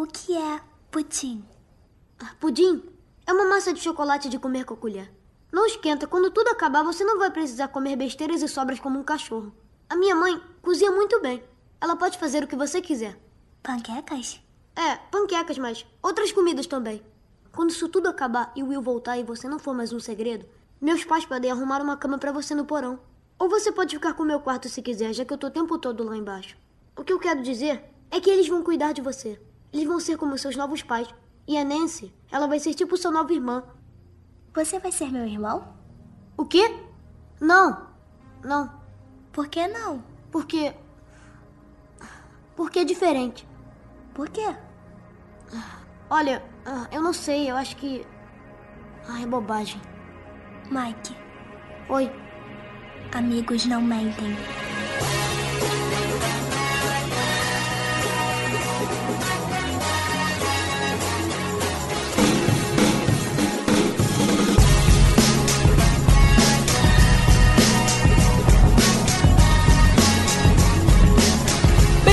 O que é pudim? Ah, Pudim é uma massa de chocolate de comer com a colher. Não esquenta, quando tudo acabar você não vai precisar comer besteiras e sobras como um cachorro. A minha mãe cozinha muito bem. Ela pode fazer o que você quiser. Panquecas? É, panquecas, mas outras comidas também. Quando isso tudo acabar e o Will voltar e você não for mais um segredo, meus pais podem arrumar uma cama pra você no porão. Ou você pode ficar com o meu quarto se quiser, já que eu tô o tempo todo lá embaixo. O que eu quero dizer é que eles vão cuidar de você. Eles vão ser como seus novos pais. E a Nancy, ela vai ser tipo sua nova irmã. Você vai ser meu irmão? O quê? Não. Não. Por que não? Porque. Porque é diferente. Por quê? Olha, ah, eu não sei, eu acho que. Ah, é bobagem. Mike, Oi. amigos não mentem.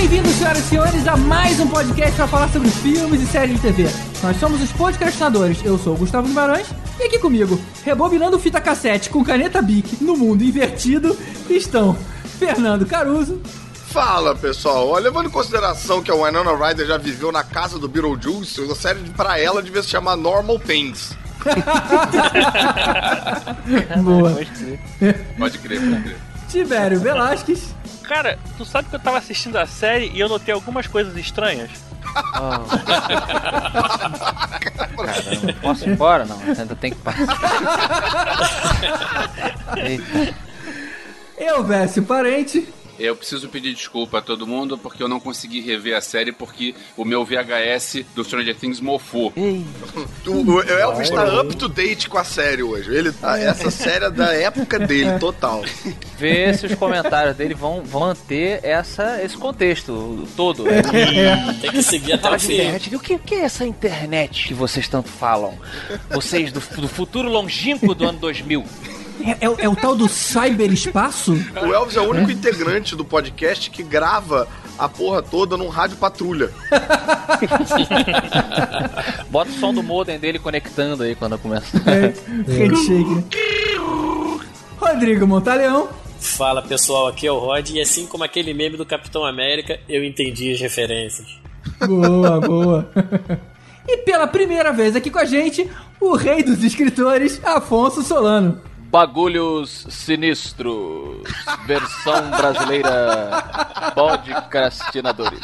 Bem-vindos, senhoras e senhores, a mais um podcast para falar sobre filmes e séries de TV. Nós somos os podcastinadores. Eu sou o Gustavo Guimarães e aqui comigo, rebobinando fita cassete com caneta Bic no mundo invertido, estão Fernando Caruso. Fala pessoal, Olha, levando em consideração que a Winona Ryder já viveu na casa do Beetlejuice, a série pra ela devia se chamar Normal Things. Boa. Pode crer, pode crer. Tibério Velasquez. Cara, tu sabe que eu tava assistindo a série e eu notei algumas coisas estranhas? Caramba, posso ir embora? Não, ainda tem que passar. Eita. Eu, Vécio Parente. Eu preciso pedir desculpa a todo mundo porque eu não consegui rever a série porque o meu VHS do Stranger Things mofou. O, o Elvis tá up to date com a série hoje. Ele tá, essa série é da época dele, total. Vê se os comentários dele vão, vão manter essa, esse contexto todo. Tem que seguir até o fim. internet. O que, o que é essa internet que vocês tanto falam? Vocês do, do futuro longínquo do ano 2000. É, é o- é o tal do cyberespaço? O Elvis é o único integrante do podcast que grava a porra toda num rádio patrulha. Bota o som do modem dele conectando aí quando começa. É, handshake, né? Rodrigo Montaleão. Fala pessoal, aqui é o Rod e assim como aquele meme do Capitão América, eu entendi as referências. Boa, boa. E pela primeira vez aqui com a gente, o rei dos escritores, Afonso Solano. Bagulhos sinistros. Versão brasileira. Podcastinadores.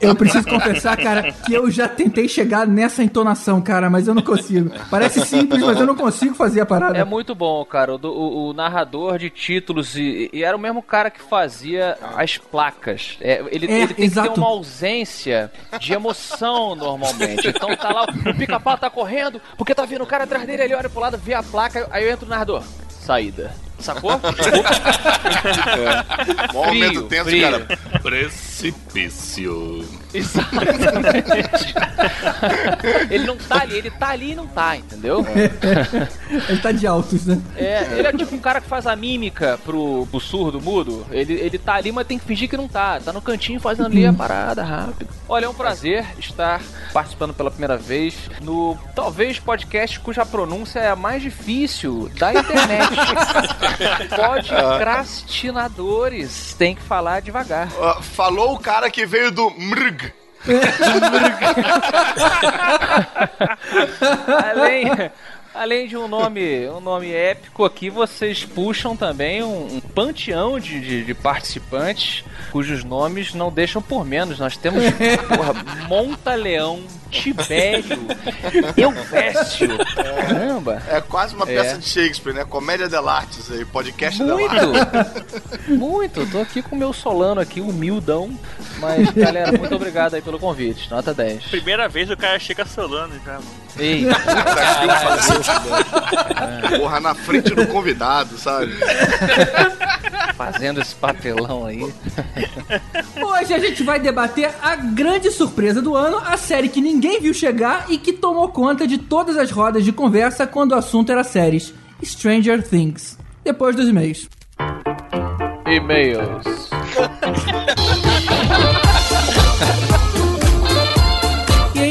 Eu preciso confessar, cara, que eu já tentei chegar nessa entonação, cara, mas eu não consigo. Parece simples, mas eu não consigo fazer a parada. É muito bom, cara. O, o- o narrador de títulos e, e era o mesmo cara que fazia as placas. É, ele, É, ele tem exato. que ter uma ausência de emoção normalmente. Então tá lá, o pica-pau tá correndo, porque tá vindo o cara atrás dele, ele olha pro lado, vê a placa, aí eu entro no narrador. Saída. Sacou? Mó momento tenso, frio. cara. Precipício. Exatamente. ele não tá ali, ele tá ali e não tá, entendeu? Ele tá de altos, né? É, ele é tipo um cara que faz a mímica pro, pro surdo mudo. Ele, ele tá ali, mas tem que fingir que não tá. Tá no cantinho fazendo ali a parada rápido. Olha, é um prazer estar participando pela primeira vez no talvez podcast cuja pronúncia é a mais difícil da internet. Podcastinadores. Tem que falar devagar. Ah, falou o cara que veio do MRG. além, além de um nome, um nome épico aqui, vocês puxam também um, um panteão de, de, de participantes cujos nomes não deixam por menos. Nós temos, porra, Montaleão, Tibério, Elvésio. Caramba! É quase uma peça É. de Shakespeare, né? Comédia dell'artes aí, podcast Muito! Muito! Tô aqui com o meu Solano aqui, humildão. Mas, galera, muito obrigado aí pelo convite. Nota 10. Primeira vez o cara chega solando já, mano. Ei, Porra, na frente do convidado, sabe? fazendo esse papelão aí. Hoje a gente vai debater a grande surpresa do ano, a série que ninguém viu chegar e que tomou conta de todas as rodas de conversa quando o assunto era séries. Stranger Things. Depois dos e-mails. E-mails.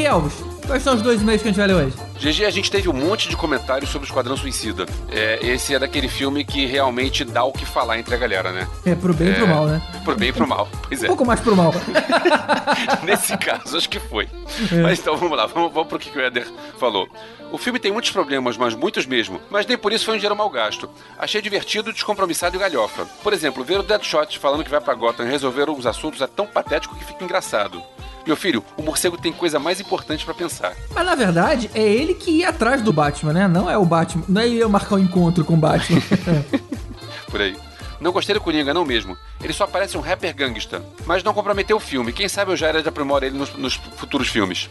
Elvis, quais são os dois e-mails que a gente vai ler hoje? GG, a gente teve um monte de comentários sobre o Esquadrão Suicida. É, esse é daquele filme que realmente dá o que falar entre a galera, né? É, pro bem e pro É, mal, né? Pro bem e pro mal. Pois Um é. pouco mais pro mal. Nesse caso, acho que foi. É. Mas então vamos lá, vamos, vamos pro que, o Eder falou. O filme tem muitos problemas, mas muitos mesmo. Mas nem por isso foi um dinheiro mal gasto. Achei divertido, descompromissado e galhofa. Por exemplo, ver o Deadshot falando que vai pra Gotham resolver uns assuntos é tão patético que fica engraçado. Meu filho, o morcego tem coisa mais importante pra pensar. Mas na verdade, é ele que ia atrás do Batman, né? Não é o Batman. Não é ele ia marcar um encontro com o Batman. Por aí. Não gostei do Coringa, não mesmo. Ele só parece um rapper gangsta. Mas não comprometeu o filme. Quem sabe o Jared aprimora ele nos, nos futuros filmes.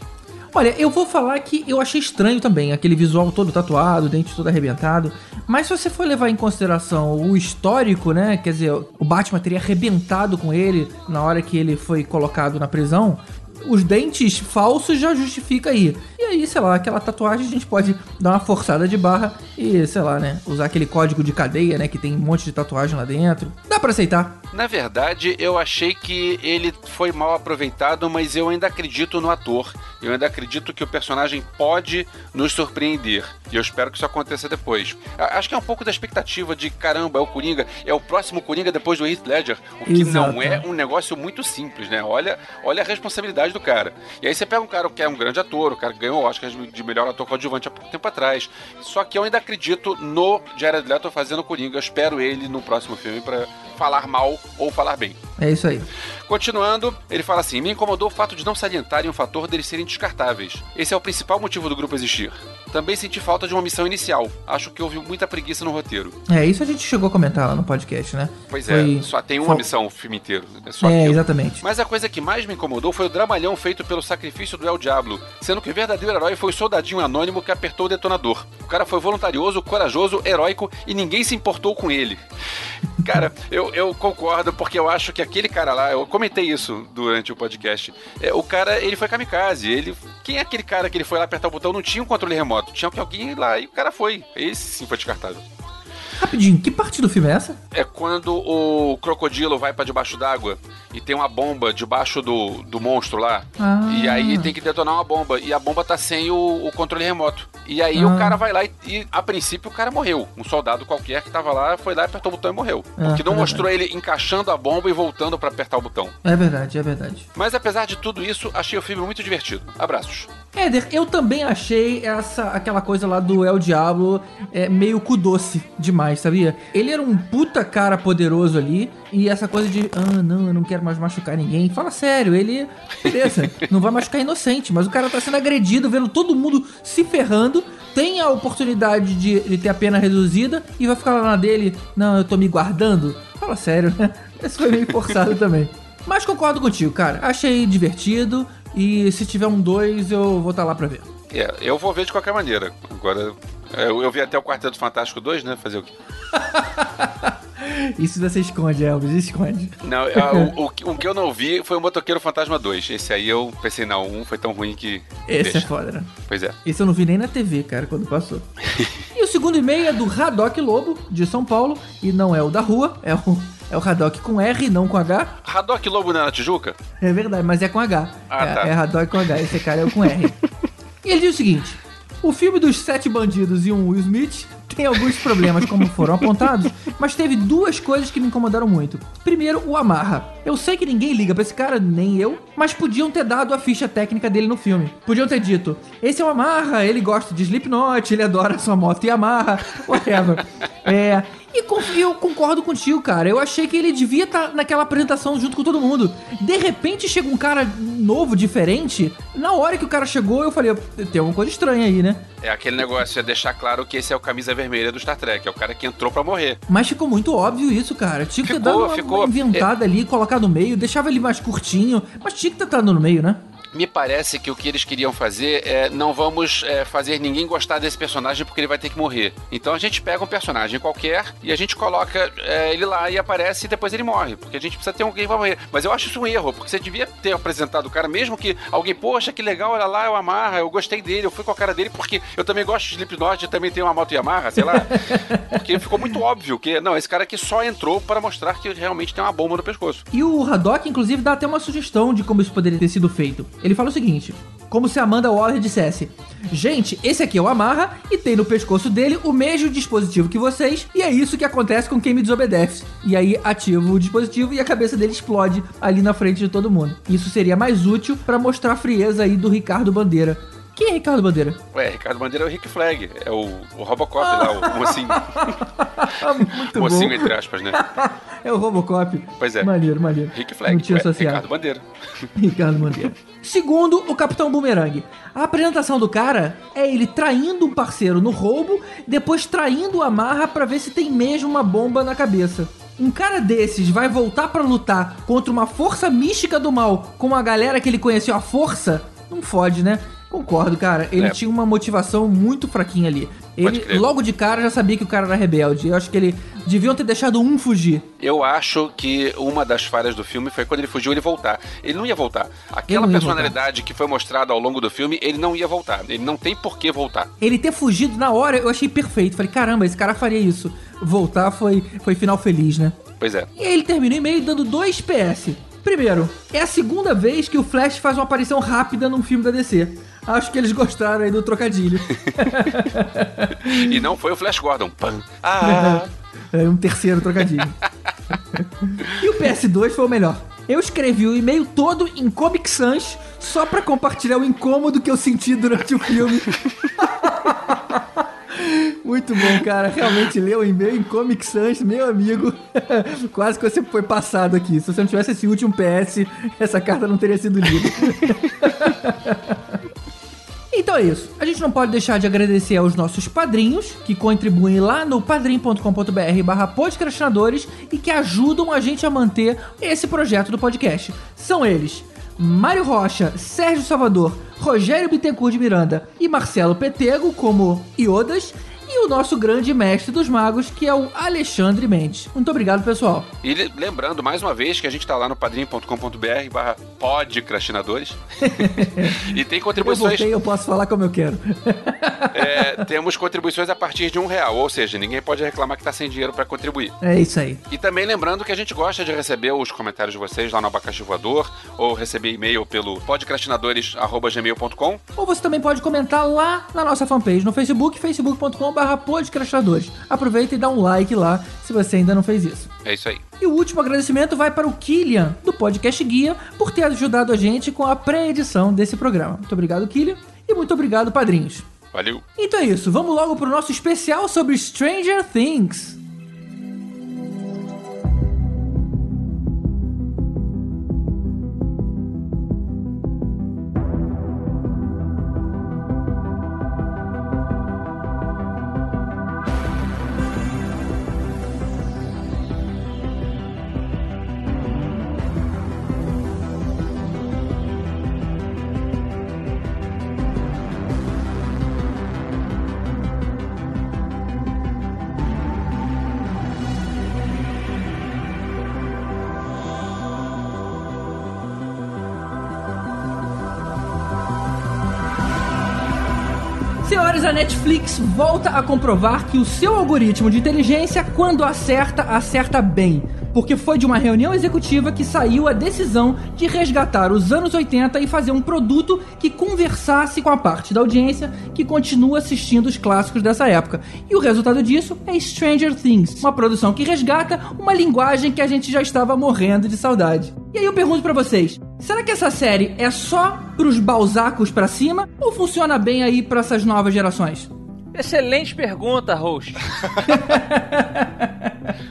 Olha, eu vou falar que eu achei estranho também, aquele visual todo tatuado, dente todo arrebentado. Mas se você for levar em consideração o histórico, né? Quer dizer, o Batman teria arrebentado com ele na hora que ele foi colocado na prisão. Os dentes falsos já justifica aí. E aí, sei lá, aquela tatuagem a gente pode dar uma forçada de barra e, sei lá, né? Usar aquele código de cadeia, né? Que tem um monte de tatuagem lá dentro. Dá pra aceitar. Na verdade, eu achei que ele foi mal aproveitado, mas eu ainda acredito no ator. Eu ainda acredito que o personagem pode nos surpreender. E eu espero que isso aconteça depois. Acho que é um pouco da expectativa de caramba, é o Coringa, é o próximo Coringa depois do Heath Ledger. O que Exato. não é um negócio muito simples, né? Olha, olha a responsabilidade do cara. E aí você pega um cara que é um grande ator, o cara que ganhou o Oscar de melhor ator coadjuvante há pouco tempo atrás. Só que eu ainda acredito no Jared Leto fazendo Coringa. Eu espero ele no próximo filme pra falar mal ou falar bem. É isso aí. Continuando, ele fala assim: Me incomodou o fato de não salientarem o fator deles serem descartáveis. Esse é o principal motivo do grupo existir. Também senti falta de uma missão inicial. Acho que houve muita preguiça no roteiro. É, isso a gente chegou a comentar lá no podcast, né? Pois Foi- é, só tem uma foi- missão o filme inteiro. É só É, aquilo. exatamente. Mas a coisa que mais me incomodou foi o dramalhão feito pelo sacrifício do El Diablo, sendo que o verdadeiro herói foi o soldadinho anônimo que apertou o detonador. O cara foi voluntarioso, corajoso, heróico e ninguém se importou com ele. Cara, eu, eu concordo, porque eu acho que aquele cara lá, eu comentei isso durante o podcast. É, o cara, ele foi kamikaze. Ele, quem é aquele cara que ele foi lá apertar o botão? Não tinha um controle remoto, tinha que alguém ir lá e o cara foi. Esse sim foi descartável. Rapidinho, que parte do filme é essa? É quando o crocodilo vai pra debaixo d'água e tem uma bomba debaixo do, do monstro lá. Ah. E aí tem que detonar uma bomba. E a bomba tá sem o, o controle remoto. E aí Ah. o cara vai lá e, e, a princípio, o cara morreu. Um soldado qualquer que tava lá foi lá, apertou o botão e morreu. Ah, Porque não é mostrou ele encaixando a bomba e voltando pra apertar o botão. É verdade, é verdade. Mas apesar de tudo isso, achei o filme muito divertido. Abraços. Éder, eu também achei essa aquela coisa lá do El Diablo é, meio cu doce demais, sabia? Ele era um puta cara poderoso ali e essa coisa de, ah, não, eu não quero mais machucar ninguém. Fala sério, ele, beleza, não vai machucar inocente, mas o cara tá sendo agredido, vendo todo mundo se ferrando, tem a oportunidade de, de ter a pena reduzida e vai ficar lá na dele, não, eu tô me guardando. Fala sério, né? Esse foi meio forçado também. Mas concordo contigo, cara. Achei divertido e se tiver um 2 eu vou estar lá pra ver. É, eu vou ver de qualquer maneira. Agora, eu, eu vi até o Quarteto Fantástico 2, né? Fazer o quê? Isso você esconde, Elvis, esconde. Não, o, o, que- o que eu não vi foi o Motoqueiro Fantasma 2. Esse aí eu pensei, não, um foi tão ruim que. Esse é deixa. foda, né? Pois é. Esse eu não vi nem na TV, cara, quando passou. e o segundo e-mail é do Radoc Lobo, de São Paulo, e não é o da rua, é o, é o Radoc com R, não com H. Haddock Lobo não é na Tijuca? É verdade, mas é com H. Ah, é, tá. é Radoc com H, esse cara é o com R. e ele diz o seguinte: o filme dos sete bandidos e um Will Smith tem alguns problemas, como foram apontados, mas teve duas coisas que me incomodaram muito. Primeiro, o Amarra. Eu sei que ninguém liga pra esse cara, nem eu, mas podiam ter dado a ficha técnica dele no filme. Podiam ter dito: esse é o Amarra, ele gosta de Slipknot, ele adora sua moto e Amarra, whatever. É. E eu concordo contigo, cara. Eu achei que ele devia estar naquela apresentação junto com todo mundo. De repente chega um cara novo, diferente. Na hora que o cara chegou, eu falei: tem alguma coisa estranha aí, né? É aquele negócio, é deixar claro que esse é o camisa vermelha do Star Trek, é o cara que entrou pra morrer. Mas ficou muito óbvio isso, cara. Tinha que ter Ficou, dado uma, ficou. uma inventada ali, colocado no meio, deixava ele mais curtinho, mas tinha que ter estado no meio, né? Me parece que o que eles queriam fazer é não vamos é, fazer ninguém gostar desse personagem porque ele vai ter que morrer. Então a gente pega um personagem qualquer e a gente coloca é, ele lá e aparece e depois ele morre. Porque a gente precisa ter alguém pra morrer. Mas eu acho isso um erro, porque você devia ter apresentado o cara, mesmo que alguém, poxa, que legal, olha lá, eu amarra, eu gostei dele, eu fui com a cara dele porque eu também gosto de Slipknot, eu também tenho uma moto Yamaha, sei lá. porque ficou muito óbvio que, não, esse cara aqui só entrou para mostrar que realmente tem uma bomba no pescoço. E o Haddock, inclusive, dá até uma sugestão de como isso poderia ter sido feito. Ele fala o seguinte: como se Amanda Waller dissesse: Gente, esse aqui é o Amarra e tem no pescoço dele o mesmo dispositivo que vocês, e é isso que acontece com quem me desobedece. E aí ativa o dispositivo e a cabeça dele explode ali na frente de todo mundo. Isso seria mais útil para mostrar a frieza aí do Ricardo Bandeira. Quem é Ricardo Bandeira? Ué, Ricardo Bandeira é o Rick Flag, é o, o Robocop lá, o mocinho. Muito mocinho, bom. entre aspas, né? É o Robocop. Pois é. Maneiro, maneiro. Rick Flag, Não tinha ué. Ricardo Bandeira. Ricardo Bandeira. Segundo, o Capitão Boomerang. A apresentação do cara é ele traindo um parceiro no roubo, depois traindo a marra pra ver se tem mesmo uma bomba na cabeça. Um cara desses vai voltar pra lutar contra uma força mística do mal com a galera que ele conheceu à força? Não fode, né? Concordo, cara. Ele É. tinha uma motivação muito fraquinha ali. Ele, logo de cara, já sabia que o cara era rebelde. Eu acho que ele deviam ter deixado um fugir. Eu acho que uma das falhas do filme foi quando ele fugiu ele voltar. Ele não ia voltar. Aquela ia personalidade que foi mostrada ao longo do filme, ele não ia voltar. Ele não tem por que voltar. Ele ter fugido na hora, eu achei perfeito. Falei, caramba, esse cara faria isso. Voltar foi, foi final feliz, né? Pois é. E aí ele terminou o e-mail dando dois PS. Primeiro, é a segunda vez que o Flash faz uma aparição rápida num filme da DC. Acho que eles gostaram aí do trocadilho. E não foi o Flash Gordon. Pam. Ah, É um terceiro trocadilho. e o PS2 foi o melhor. Eu escrevi o e-mail todo em Comic Sans só pra compartilhar o incômodo que eu senti durante o filme. Muito bom, cara. Realmente ler o e-mail em Comic Sans, meu amigo. Quase que você foi passado aqui. Se você não tivesse esse último PS, essa carta não teria sido lida. Então é isso. A gente não pode deixar de agradecer aos nossos padrinhos, que contribuem lá no padrim.com.br barra podcastinadores e que ajudam a gente a manter esse projeto do podcast. São eles... Mário Rocha, Sérgio Salvador, Rogério Bittencourt de Miranda e Marcelo Petego como Iodas e o nosso grande mestre dos magos, que é o Alexandre Mendes. Muito obrigado, pessoal. E le- lembrando mais uma vez que a gente tá lá no padrim.com.br barra podcrastinadores. e tem Eu contribuições. voltei, eu posso falar como eu quero. é, temos contribuições a partir de um real, ou seja, ninguém pode reclamar que tá sem dinheiro para contribuir. É isso aí. E também lembrando que a gente gosta de receber os comentários de vocês lá no Abacaxi Voador, ou receber e-mail pelo podcrastinadores.gmail.com. Ou você também pode comentar lá na nossa fanpage no Facebook, facebook.com.br podcastinadores. Aproveita e dá um like lá se você ainda não fez isso. É isso aí. E o último agradecimento vai para o Killian, do Podcast Guia, por ter ajudado a gente com a pré-edição desse programa. Muito obrigado, Killian, e muito obrigado, padrinhos. Valeu. Então é isso, vamos logo pro nosso especial sobre Stranger Things. A Netflix volta a comprovar que o seu algoritmo de inteligência, quando acerta, acerta bem. Porque foi de uma reunião executiva que saiu a decisão de resgatar os anos 80 e fazer um produto que conversasse com a parte da audiência que continua assistindo os clássicos dessa época. E o resultado disso é Stranger Things, uma produção que resgata uma linguagem que a gente já estava morrendo de saudade. E aí eu pergunto pra vocês, será que essa série é só pros balzacos pra cima ou funciona bem aí pra essas novas gerações? Excelente pergunta, host.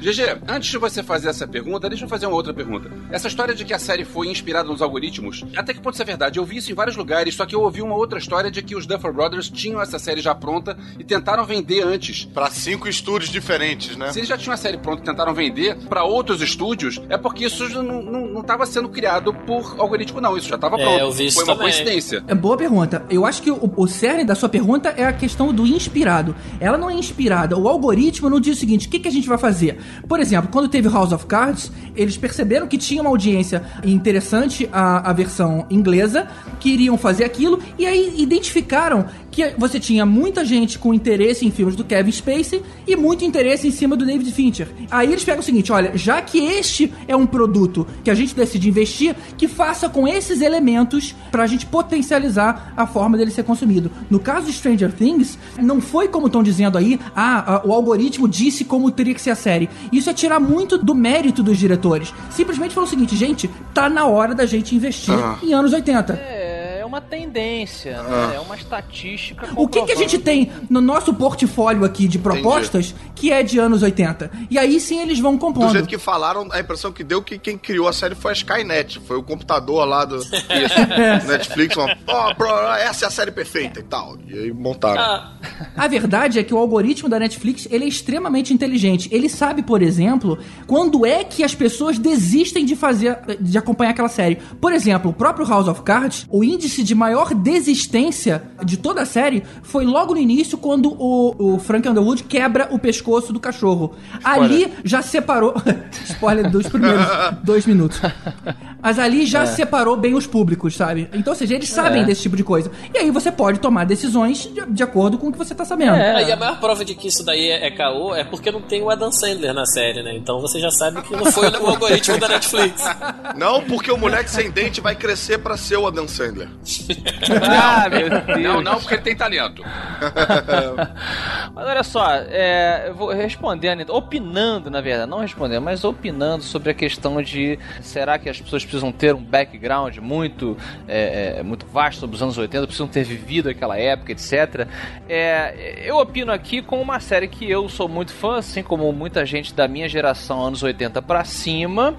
GG, antes de você fazer essa pergunta, deixa eu fazer uma outra pergunta. Essa história de que a série foi inspirada nos algoritmos, até que ponto isso é verdade? Eu vi isso em vários lugares, só que eu ouvi uma outra história de que os Duffer Brothers tinham essa série já pronta e tentaram vender antes. Pra cinco estúdios diferentes, né? Se eles já tinham a série pronta e tentaram vender pra outros estúdios, é porque isso não, não, não tava sendo criado por algoritmo, não. Isso já tava É, pronto. eu vi isso Foi uma também. coincidência. É boa pergunta. Eu acho que o, o cerne da sua pergunta é a questão do inspirado. Ela não é inspirada. O algoritmo não diz o seguinte: o que, que a gente vai fazer? Por exemplo, quando teve House of Cards, eles perceberam que tinha uma audiência interessante a, a versão inglesa, que iriam fazer aquilo, e aí identificaram que você tinha muita gente com interesse em filmes do Kevin Spacey e muito interesse em cima do David Fincher. Aí eles pegam o seguinte, olha, já que este é um produto que a gente decide investir, que faça com esses elementos pra gente potencializar a forma dele ser consumido. No caso de Stranger Things, não foi como estão dizendo aí, ah, a- o algoritmo disse como teria que ser a série. Isso é tirar muito do mérito dos diretores. Simplesmente falou o seguinte, gente, tá na hora da gente investir Ah. em anos 80. É, é uma tendência, Ah. né? É uma estatística. O que, que a gente tem no nosso portfólio aqui de propostas que é de anos 80? E aí sim eles vão Do compondo. jeito que falaram, a impressão que deu que quem criou a série foi a Skynet. Foi o computador lá do Netflix. Uma, "Ó, pro- essa é a série perfeita e tal. E aí montaram. Ah, A verdade é que o algoritmo da Netflix ele é extremamente inteligente. Ele sabe, por exemplo, quando é que as pessoas desistem de fazer, de acompanhar aquela série. Por exemplo, o próprio House of Cards, o índice de maior desistência de toda a série foi logo no início, quando o, o Frank Underwood quebra o pescoço do cachorro. Ali já separou. Spoiler dos primeiros dois minutos. Mas ali já separou bem os públicos, sabe? Então, ou seja, eles sabem É. desse tipo de coisa. E aí você pode tomar decisões de, de acordo com o que você tá sabendo. É. Aí a maior prova de que isso daí é, é caô é porque não tem o Adam Sandler na série, né? Então você já sabe que não foi o algoritmo da Netflix. Não, porque o moleque sem dente vai crescer pra ser o Adam Sandler. Ah, meu Deus. Não, não, porque ele tem talento. Mas olha só, é, eu vou respondendo, opinando, na verdade, não respondendo, mas opinando sobre a questão de será que as pessoas precisam ter um background muito, é, é, muito vasto sobre os anos 80, precisam ter vivido aquela época, etc. É, eu opino aqui com uma série que eu sou muito fã, assim como muita gente da minha geração, anos 80 pra cima,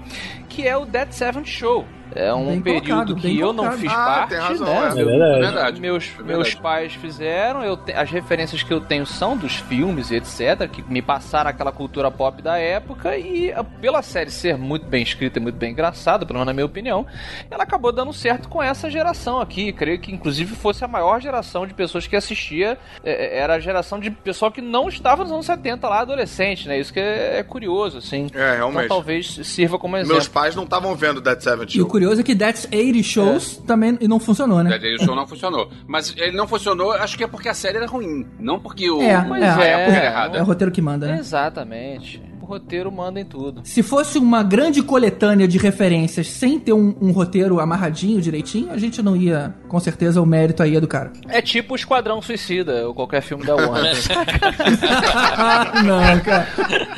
que é o Dead Seventh Show. É um Bem período colocado, que eu não colocado. fiz Ah, parte, tem razão, né? é. É verdade. É verdade. Meus, É meus verdade. pais fizeram, eu te- as referências que eu tenho são dos filmes e etc, que me passaram aquela cultura pop da época e a- pela série ser muito bem escrita e muito bem engraçada, pelo menos na minha opinião, ela acabou dando certo com essa geração aqui. Creio que inclusive fosse a maior geração de pessoas que assistia, é, é, era a geração de pessoal que não estava nos anos 70 lá, adolescente, né? Isso que é, é curioso, assim. É, realmente. Então talvez sirva como exemplo. Meus pais não estavam vendo Dead Seven o Show. Curioso é que That's 80 Shows também não funcionou, né? Dead Day Show não funcionou. Mas ele não funcionou, acho que é porque a série era ruim. Não porque o. É, é, é, época era é, errada. É o roteiro que manda, né? Exatamente. O roteiro manda em tudo. Se fosse uma grande coletânea de referências sem ter um, um roteiro amarradinho direitinho, a gente não ia, com certeza, o mérito aí é do cara. É tipo o Esquadrão Suicida, ou qualquer filme da Warner. não, cara.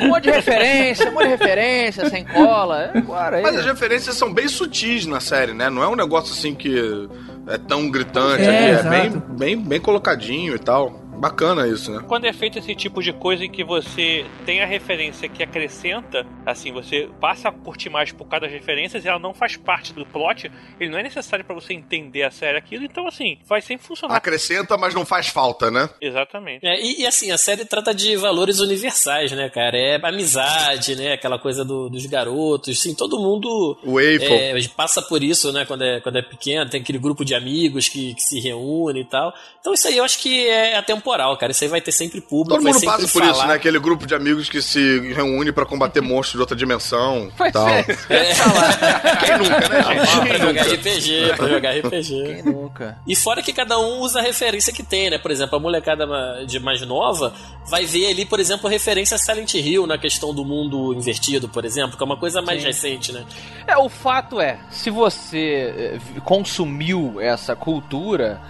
um monte de referência, um monte de referência, sem cola. É agora aí. Mas as referências são bem sutis na série, né? Não é um negócio assim que é tão gritante É, ali. É bem, bem, bem colocadinho e tal. Bacana isso, né? Quando é feito esse tipo de coisa em que você tem a referência que acrescenta, assim, você passa a curtir mais por causa das referências e ela não faz parte do plot, ele não é necessário pra você entender a série aquilo, então assim, vai sempre funcionar. Acrescenta, mas não faz falta, né? Exatamente. É, e, e, assim, a série trata de valores universais, né, cara? É amizade, né? Aquela coisa do- dos garotos, sim, todo mundo O é, passa por isso, né, quando é, quando é pequeno, tem aquele grupo de amigos que, que se reúne e tal. Então isso aí eu acho que é atemporal, cara. Isso aí vai ter sempre público, Todo mundo passa por falar. isso, né? Aquele grupo de amigos que se reúne pra combater monstros de outra dimensão Pois tal. é. Quem nunca, né, gente? Ah, pra Quem jogar nunca? RPG, pra jogar RPG. Quem nunca? E fora que cada um usa a referência que tem, né? Por exemplo, a molecada de mais nova vai ver ali, por exemplo, a referência a Silent Hill na questão do mundo invertido, por exemplo, que é uma coisa mais Sim. recente, né? É, o fato é, se você eh, consumiu essa cultura,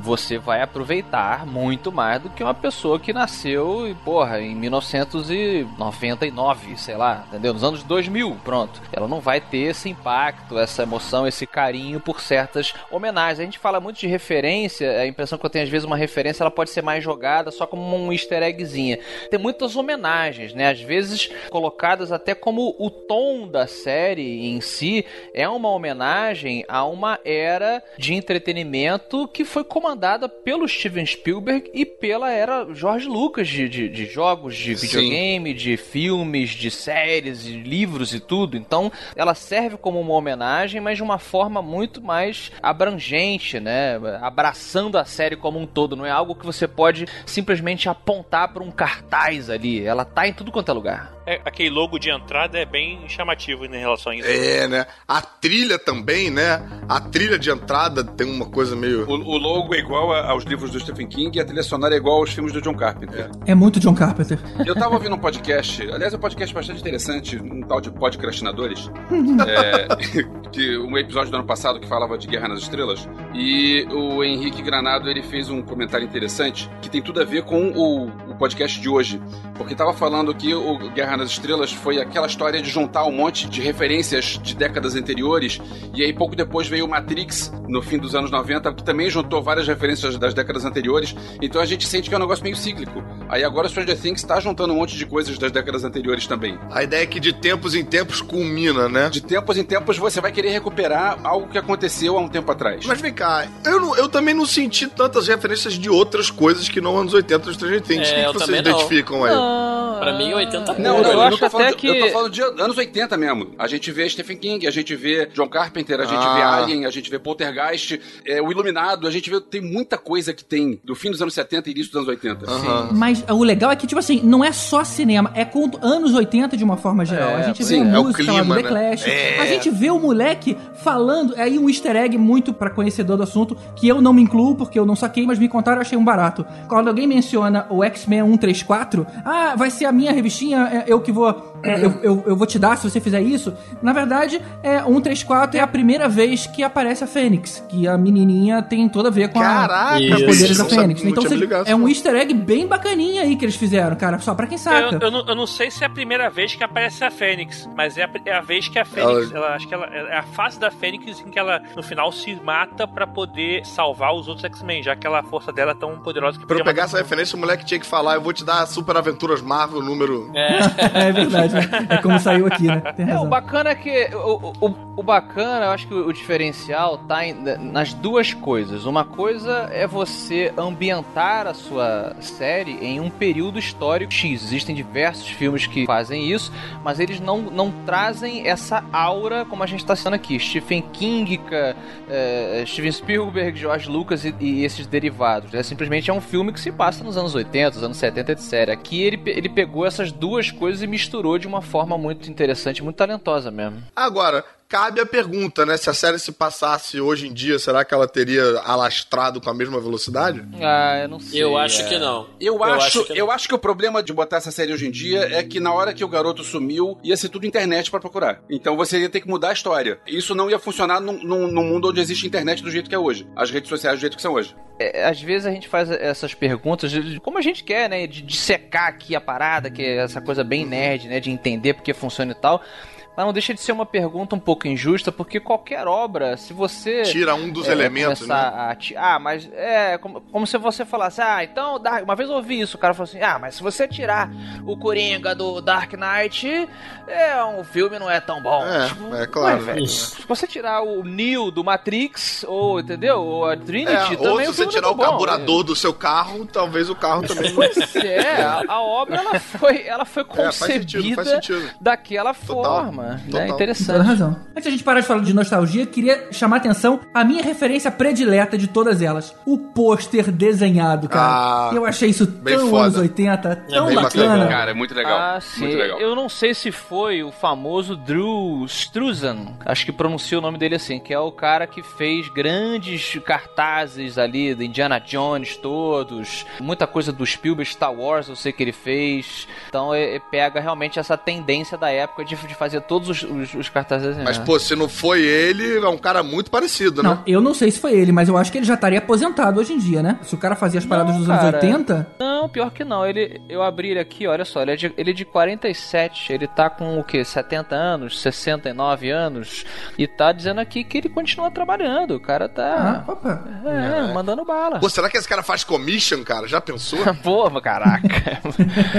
você vai aproveitar muito mais do que uma pessoa que nasceu, porra, em 1999, sei lá, entendeu? Nos anos 2000, pronto. Ela não vai ter esse impacto, essa emoção, esse carinho por certas homenagens. A gente fala muito de referência, a impressão que eu tenho às vezes uma referência, ela pode ser mais jogada só como um easter eggzinha. Tem muitas homenagens, né? Às vezes colocadas até como o tom da série em si é uma homenagem a uma era de entretenimento que foi comandada pelo Steven Spielberg e pela era George Lucas de, de, de jogos, de Sim. videogame, de filmes, de séries, de livros e tudo. Então, ela serve como uma homenagem, mas de uma forma muito mais abrangente, né? Abraçando a série como um todo. Não é algo que você pode simplesmente apontar para um cartaz ali. Ela tá em tudo quanto é lugar. É, aquele logo de entrada é bem chamativo em relação a isso. É, né? A trilha também, né? A trilha de entrada tem uma coisa meio. O, o logo é igual a- aos livros do Stephen King e a trilha sonora é igual aos filmes do John Carpenter. É muito John Carpenter. Eu tava ouvindo um podcast, aliás, é um podcast bastante interessante, um tal de Podcrastinadores, é, que um episódio do ano passado que falava de Guerra nas Estrelas, e o Henrique Granado ele fez um comentário interessante que tem tudo a ver com o, o podcast de hoje, porque tava falando que o Guerra nas Estrelas foi aquela história de juntar um monte de referências de décadas anteriores, e aí pouco depois veio o Matrix, no fim dos anos 90, que também juntou várias referências das décadas anteriores, então a gente sente que é um negócio meio cíclico. Aí agora Stranger Things tá juntando um monte de coisas das décadas anteriores também. A ideia é que de tempos em tempos culmina, né? De tempos em tempos você vai querer recuperar algo que aconteceu há um tempo atrás. Mas vem cá, eu, não- eu também não senti tantas referências de outras coisas que não anos 80 do Stranger Things. É, o que, que vocês também não. identificam aí? Pra mim, 80 Não, não, eu eu, acho não até de, que- eu tô falando de anos 80 mesmo. A gente vê Stephen King, a gente vê John Carpenter, a gente Ah. vê Alien, a gente vê Poltergeist, é, o Iluminado, a gente vê tem muita coisa que tem do fim dos anos 70 e início dos anos 80. Aham. Mas o legal é que, tipo assim, não é só cinema, é com anos 80 de uma forma geral. É, a gente sim, vê a é o música lá clima, The né? Clash. É. A gente vê o moleque falando. Aí um easter egg muito pra conhecedor do assunto, que eu não me incluo porque eu não saquei, mas me contaram eu achei um barato. Quando alguém menciona o X-Men 134, ah, vai ser a minha revistinha, é, eu que vou. É, eu, eu, eu vou te dar se você fizer isso. Na verdade, é 134 é a primeira vez que aparece a Fênix, que a menininha tem toda a ver com a Caraca, com os poderes da sabia- Fênix. Então você- ligado, é um easter egg bem bacaninha aí que eles fizeram, cara. Só pra quem saca. Eu, eu não, eu não sei se é a primeira vez que aparece a Fênix, mas é a, é a vez que a Fênix, Ela- ela, acho que ela é a fase da Fênix em que ela no final se mata pra poder salvar os outros X-Men, já que ela, a força dela é tão poderosa que Pra eu pegar essa referência, o moleque tinha que falar: eu vou te dar Super Aventuras Marvel número. é verdade, né? É como saiu aqui, né? Tem É, o razão. bacana é que. O, o, o bacana, eu acho que o, o diferencial tá em- nas duas coisas. Uma coisa é você ambientar a sua série em um período histórico X. Existem diversos filmes que fazem isso, mas eles não, não trazem essa aura como a gente tá citando aqui. Stephen King, eh, Steven Spielberg, George Lucas e, e esses derivados. É simplesmente é um filme que se passa nos anos 80, os anos 70, etc. Aqui ele, ele pegou essas duas coisas e misturou de uma forma muito interessante, muito talentosa mesmo. Agora, cabe a pergunta, né? Se a série se passasse hoje em dia, será que ela teria alastrado com a mesma velocidade? Ah, eu não sei. Eu acho é. que não. Eu, acho, que eu acho que o problema de botar essa série hoje em dia é que na hora que o garoto sumiu, ia ser tudo internet pra procurar. Então você ia ter que mudar a história. Isso não ia funcionar num, num, num mundo onde existe internet do jeito que é hoje. As redes sociais do jeito que são hoje. É, às vezes a gente faz essas perguntas de como a gente quer, né? De, de secar aqui a parada, que é essa coisa bem nerd, né? De entender porque funciona e tal. Mas não deixa de ser uma pergunta um pouco injusta, porque qualquer obra, se você. Tira um dos é, elementos, né? a ah, mas é como, como se você falasse, ah, então, Dark- uma vez eu ouvi isso, o cara falou assim, ah, mas se você tirar o Coringa do Dark Knight, é um filme não é tão bom. É, Tipo, é claro. ué, velho, Isso. se você tirar o Neo do Matrix, ou, entendeu? Ou a Trinity, É, também ou se você filme tirar o é bom. carburador do seu carro, talvez o carro também. Pois é, a, a obra ela foi, ela foi É, faz sentido, concebida faz sentido. daquela Total, forma. Né? total. Tem Interessante. toda razão. Antes de a gente parar de falar de nostalgia, queria chamar a atenção a minha referência predileta de todas elas. O pôster desenhado, cara. Ah, eu achei isso tão foda. anos 80, tão bem bacana. bacana. Cara, é muito legal. Ah, sim. Muito legal. Eu não sei se foi o famoso Drew Struzan, acho que pronuncia o nome dele assim, que é o cara que fez grandes cartazes ali do Indiana Jones todos, muita coisa do Spielberg, Star Wars, eu sei que ele fez. Então é, é- pega realmente essa tendência da época de, de fazer todos os, os, os cartazes. Mas, né? pô, se não foi ele, é um cara muito parecido, né? Não, eu não sei se foi ele, mas eu acho que ele já estaria aposentado hoje em dia, né? Se o cara fazia as paradas Não, dos anos cara. 80, Não, pior que não. Ele, eu abri ele aqui, olha só, ele é, de, ele é de 47, ele tá com o quê? 70 anos, 69 anos, e tá dizendo aqui que ele continua trabalhando. O cara ah, tá. opa. é, mandando bala. Pô, será que esse cara faz commission, cara? Já pensou? Pô, caraca.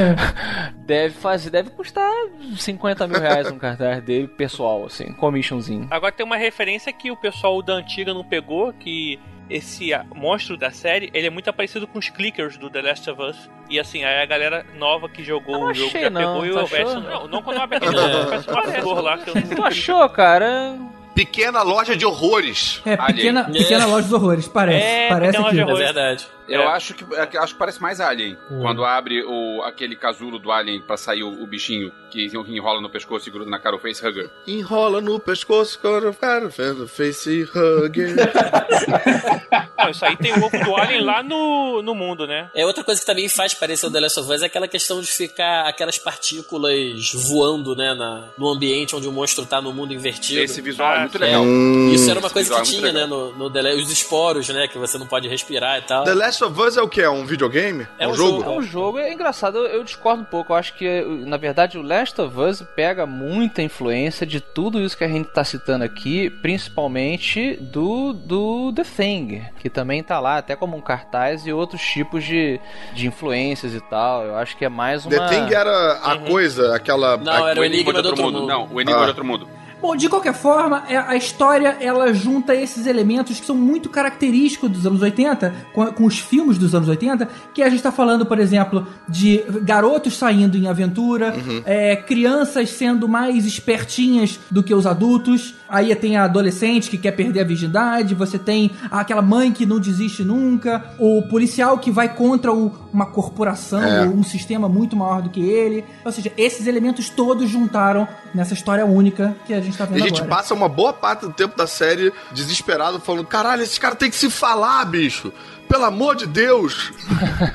deve fazer, deve custar 50 mil reais um cartaz dele, pessoal, assim, commissionzinho. Agora tem uma referência que o pessoal da antiga não pegou, que esse monstro da série, ele é muito parecido com os clickers do The Last of Us. E assim, aí a galera nova que jogou Não o jogo achei, já não. pegou e o verso. Não, não quando eu abri aquele parece um ator lá que eu não Tu achou, cara? Pequena loja de horrores. É, Alien. pequena, É. pequena loja dos horrores, parece. É, parece loja É de verdade. Eu É. acho que é que- acho que parece mais Alien. Quando abre o, aquele casulo do Alien pra sair o, o bichinho que enrola no pescoço e gruda na cara o facehugger. Enrola no pescoço, cara, cara, face hugger. Não, isso aí tem o ovo do Alien lá no, no mundo, né? É outra coisa que também faz parecer o The Last of Us é aquela questão de ficar aquelas partículas voando, né, na, no ambiente onde o monstro tá no mundo invertido. Esse visual é Ah, muito sim. legal. Isso era uma coisa que é tinha, né, no, no The Last- os esporos, né, que você não pode respirar e tal. The Last of Us é o que? É um videogame? É um É jogo. um jogo, é engraçado, eu, eu discordo um pouco. Eu acho que, na verdade, o Last of Us pega muita influência de tudo isso que a gente tá citando aqui, principalmente do, do The Thing, que também tá lá, até como um cartaz, e outros tipos de, de influências e tal. Eu acho que é mais uma. The Thing era a coisa, aquela. Não, a- era o Enigma do Outro Mundo. Não, o Enigma Ah. do Outro Mundo. Bom, de qualquer forma, é- a história ela junta esses elementos que são muito característicos dos anos 80, com, com os filmes dos anos 80, que a gente tá falando, por exemplo, de garotos saindo em aventura, é, crianças sendo mais espertinhas do que os adultos, aí tem a adolescente que quer perder a virgindade, você tem aquela mãe que não desiste nunca, o policial que vai contra o- uma corporação, É. ou um sistema muito maior do que ele. Ou seja, esses elementos todos juntaram nessa história única que a gente tá E vendo a gente agora. passa uma boa parte do tempo da série desesperado, falando: caralho, esses caras têm que se falar, bicho. Pelo amor de Deus.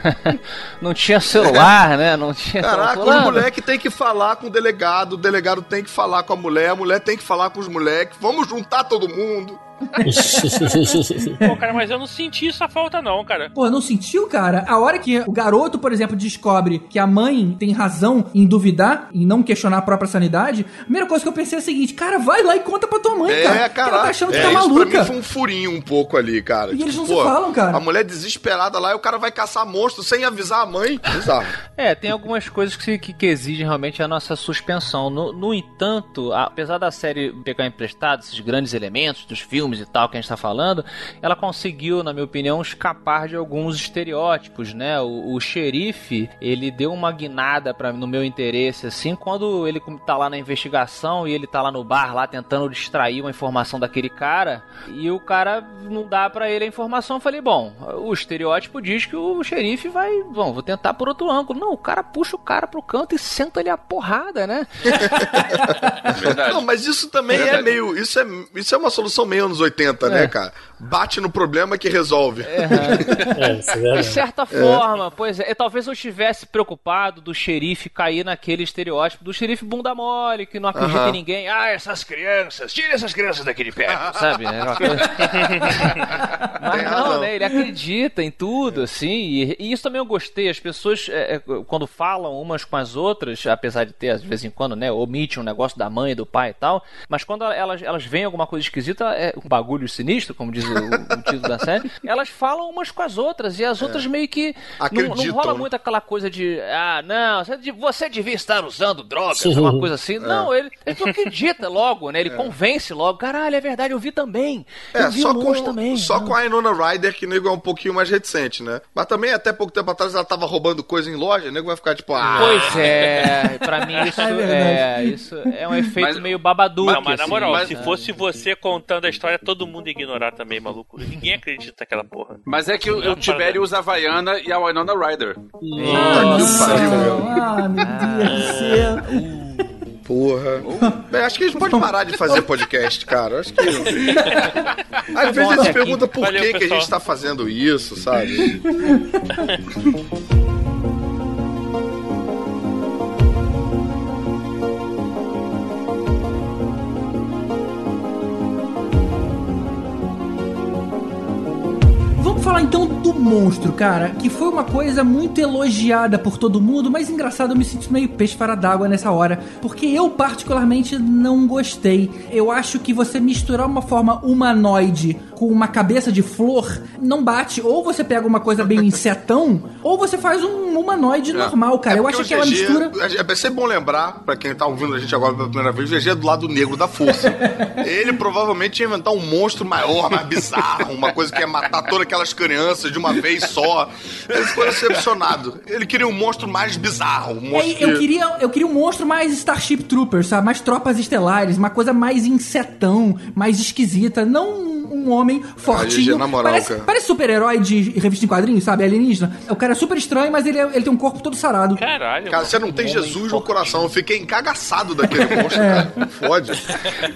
Não tinha celular, né? Não tinha. Caraca, os Fulano, moleques têm que falar com o delegado, o delegado tem que falar com a mulher, a mulher tem que falar com os moleques. Vamos juntar todo mundo. Pô, cara, mas eu não senti essa falta, não, cara. Pô, não sentiu, cara? A hora que o garoto, por exemplo, descobre que a mãe tem razão em duvidar, em não questionar a própria sanidade, a primeira coisa que eu pensei é a seguinte, cara, vai lá e conta pra tua mãe, cara. É, cara. ela tá achando que é, tá isso pra maluca. mim foi um furinho um pouco ali, cara. E eles não se falam, cara. A mulher desesperada lá e o cara vai caçar monstro sem avisar a mãe. Bizarro. É, tem algumas coisas que, que, que exigem realmente a nossa suspensão. No, no entanto, apesar da série pegar emprestado esses grandes elementos dos filmes e tal que a gente tá falando, ela conseguiu, na minha opinião, escapar de alguns estereótipos, né? O, o xerife, ele deu uma guinada para no meu interesse, assim, quando ele tá lá na investigação e ele tá lá no bar, lá tentando distrair uma informação daquele cara, e o cara não dá pra ele a informação. Eu falei, bom, o estereótipo diz que o xerife vai, bom, vou tentar por outro ângulo. Não, o cara puxa o cara pro canto e senta ele a porrada, né? Verdade. Não, mas isso também é Verdade. meio. Isso é, isso é uma solução meio anos 80, né, cara? Bate no problema que resolve. É, isso é De verdade. certa forma, pois é. Talvez eu estivesse preocupado do xerife cair naquele estereótipo do xerife bunda mole, que não acredita Aham. em ninguém. Ah, essas crianças, tire essas crianças daqui de perto, sabe? É uma coisa- Mas Tem não, razão. né? Ele acredita em tudo, assim. E, e isso também eu gostei. As pessoas, é, é, quando falam umas com as outras, apesar de ter, de vez em quando, né, omite um negócio da mãe, do pai e tal, mas quando elas, elas veem alguma coisa esquisita, é um bagulho sinistro, como diz o, o título da série, elas falam umas com as outras. E as outras meio que. Não, não rola né? muito aquela coisa de. Ah, não, você de- você devia estar usando drogas, uma coisa assim. Não, ele, ele não acredita logo, né? Ele convence logo. Caralho, é verdade, eu vi também. É, eu vi só, com, também. só Não. com a Inona Ryder, que o nego é um pouquinho mais reticente, né? Mas também, até pouco tempo atrás, ela tava roubando coisa em loja, o nego vai ficar tipo, ah, Pois é, pra mim isso É é, verdade. isso é um efeito Mas- meio babaduque. Não, mas na assim, moral, né? se fosse você contando a história, todo mundo ia ignorar também, maluco. Ninguém acredita naquela porra. Mas é que o, o Tibério usa a Havaiana e a Winona Ryder. puta que pariu, meu. Ah, meu Deus do céu. Porra. Bem, acho que a gente pode parar de fazer podcast, cara. Acho que. Às vezes a gente pergunta por Valeu, que, que a gente tá fazendo isso, sabe? falar então do monstro, cara, que foi uma coisa muito elogiada por todo mundo, mas engraçado, eu me sinto meio peixe fora d'água nessa hora, porque eu particularmente não gostei. Eu acho que você misturar uma forma humanoide com uma cabeça de flor não bate. Ou você pega uma coisa bem insetão, ou você faz um humanoide normal, cara. É eu acho que ela GG mistura. É é sempre bom lembrar, pra quem tá ouvindo a gente agora pela primeira vez, o GG é do lado negro da força. Ele provavelmente ia inventar um monstro maior, mais bizarro, uma coisa que ia matar todas aquelas crianças de uma vez só. Ele ficou decepcionado. Ele queria um monstro mais bizarro. Um monstro É, eu, que- queria, eu queria um monstro mais Starship Troopers, sabe? Mais tropas estelares, uma coisa mais insetão, mais esquisita. Não um homem fortinho. Na moral, parece cara. parece super-herói de revista em quadrinhos, sabe? Alienígena. O cara é super estranho, mas ele, é- ele tem um corpo todo sarado. Caralho. Cara, você não tem Jesus no coração. Eu fiquei encagaçado daquele monstro, cara. Não Fode.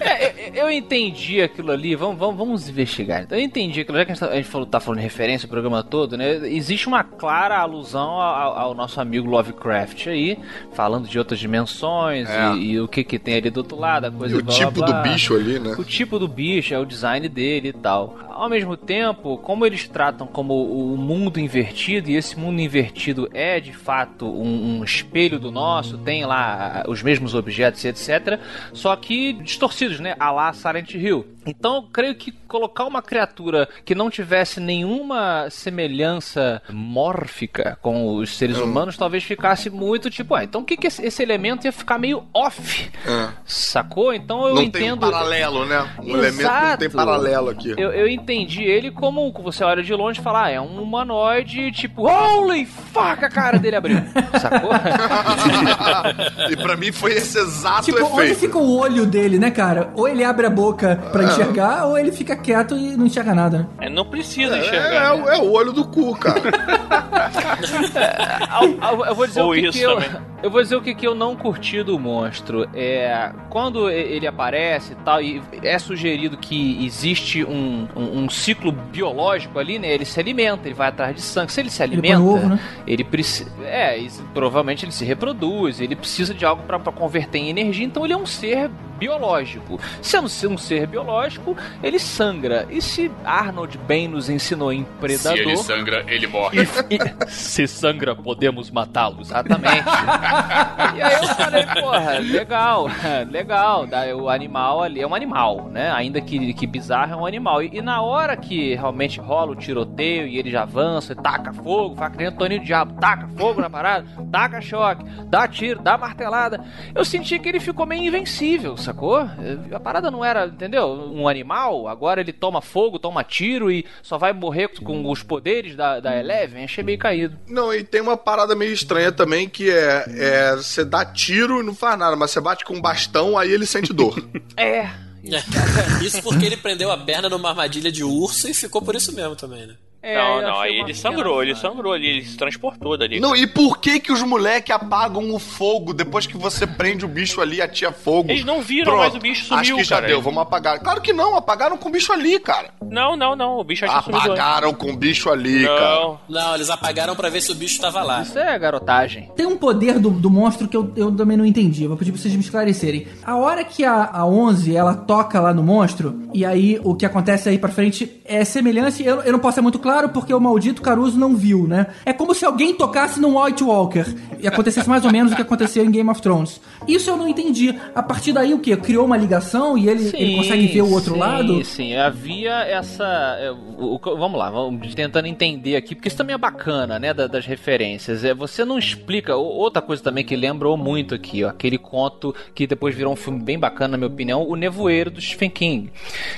É, eu- eu entendi aquilo ali, vamos, vamos, vamos investigar. Então, eu entendi aquilo, já que a gente, tá, a gente falou, tá falando de referência o programa todo, né? Existe uma clara alusão ao, ao nosso amigo Lovecraft aí, falando de outras dimensões É. e, e o que que tem ali do outro lado, a coisa E o blá, blá, tipo blá. do bicho ali, né? O tipo do bicho, é o design dele e tal. Ao mesmo tempo, como eles tratam como o mundo invertido, e esse mundo invertido é de fato um, um espelho do nosso, tem lá os mesmos objetos e etc. Só que distorcidos, né? A lá Silent Hill. Então eu creio que colocar uma criatura que não tivesse nenhuma semelhança mórfica com os seres humanos talvez ficasse muito tipo, ah, então o que, que esse, esse elemento ia ficar meio off? É. Sacou? Então eu não tem um entendo. paralelo, né? Um elemento que não tem Exato. paralelo aqui. Eu, eu entendi ele como você olha de longe e fala, ah, é um humanoide, tipo, holy fuck, a cara dele abriu. Sacou? e pra mim foi esse exato Tipo, onde efeito. fica o olho dele, né, cara? Ou ele abre a boca pra enxergar, ou ele fica quieto e não enxerga nada. É, não precisa É, enxergar. É, né? o- é o olho do cu, cara. Ao- ao- eu vou dizer Ou o que, isso que eu, também. Eu vou dizer o que, que eu não curti do monstro. É quando ele aparece e tal, e é sugerido que existe um, um, um ciclo biológico ali, né? Ele se alimenta, ele vai atrás de sangue. Se ele se Ele alimenta, ovo, né? ele precisa. É, provavelmente ele se reproduz, ele precisa de algo pra pra converter em energia, então ele é um ser biológico. Sendo um ser biológico, ele sangra. E se Arnold bem nos ensinou em Predador. sangra, ele morre. E- se sangra, podemos matá-lo. Exatamente. e aí eu falei, porra, legal, legal. O animal ali é um animal, né? Ainda que, que bizarro, é um animal. E, e na hora que realmente rola o tiroteio e ele já avança, e taca fogo, faz que nem Antônio Diabo, taca fogo na parada, taca choque, dá tiro, dá martelada. Eu senti que ele ficou meio invencível, sacou? A parada não era, entendeu? Um animal, agora ele toma fogo, toma tiro e só vai morrer com os poderes da, da Eleven. Achei meio caído. Não, e tem uma parada meio estranha também que é, é você dá tiro e não faz nada, mas você bate com um bastão, aí ele sente dor. É. É, Isso porque ele prendeu a perna numa armadilha de urso e ficou por isso mesmo também, né? É, não, não, aí ele sangrou, ele sangrou ali, ele se transportou dali. não, e por que que os moleques apagam o fogo depois que você prende o bicho ali e atia fogo? Eles não viram, Pronto, mas o bicho sumiu, Acho que já cara. deu, vamos apagar. Claro que não, apagaram com o bicho ali, cara. Não, não, não, o bicho já antes. Apagaram com o bicho ali, cara. Não, Não, eles apagaram pra ver se o bicho tava lá. Isso é garotagem. Tem um poder do, do monstro que eu, eu também não entendi. Eu vou pedir pra vocês me esclarecerem. A hora que a, a 11 ela toca lá no monstro, e aí o que acontece aí pra frente é semelhante. Eu, eu não posso ser muito claro porque o maldito Caruso não viu, né? É como se alguém tocasse num White Walker e acontecesse mais ou menos o que aconteceu em Game of Thrones. Isso eu não entendi. A partir daí o quê? Criou uma ligação e ele, ele consegue ver o outro sim, lado? Sim, havia essa. é, o- o- vamos lá, vamos tentando entender aqui, porque isso também é bacana, né? da- das referências. É, você não explica. Outra coisa também que lembrou muito aqui, ó, aquele conto que depois virou um filme bem bacana, na minha opinião, O Nevoeiro do Stephen King.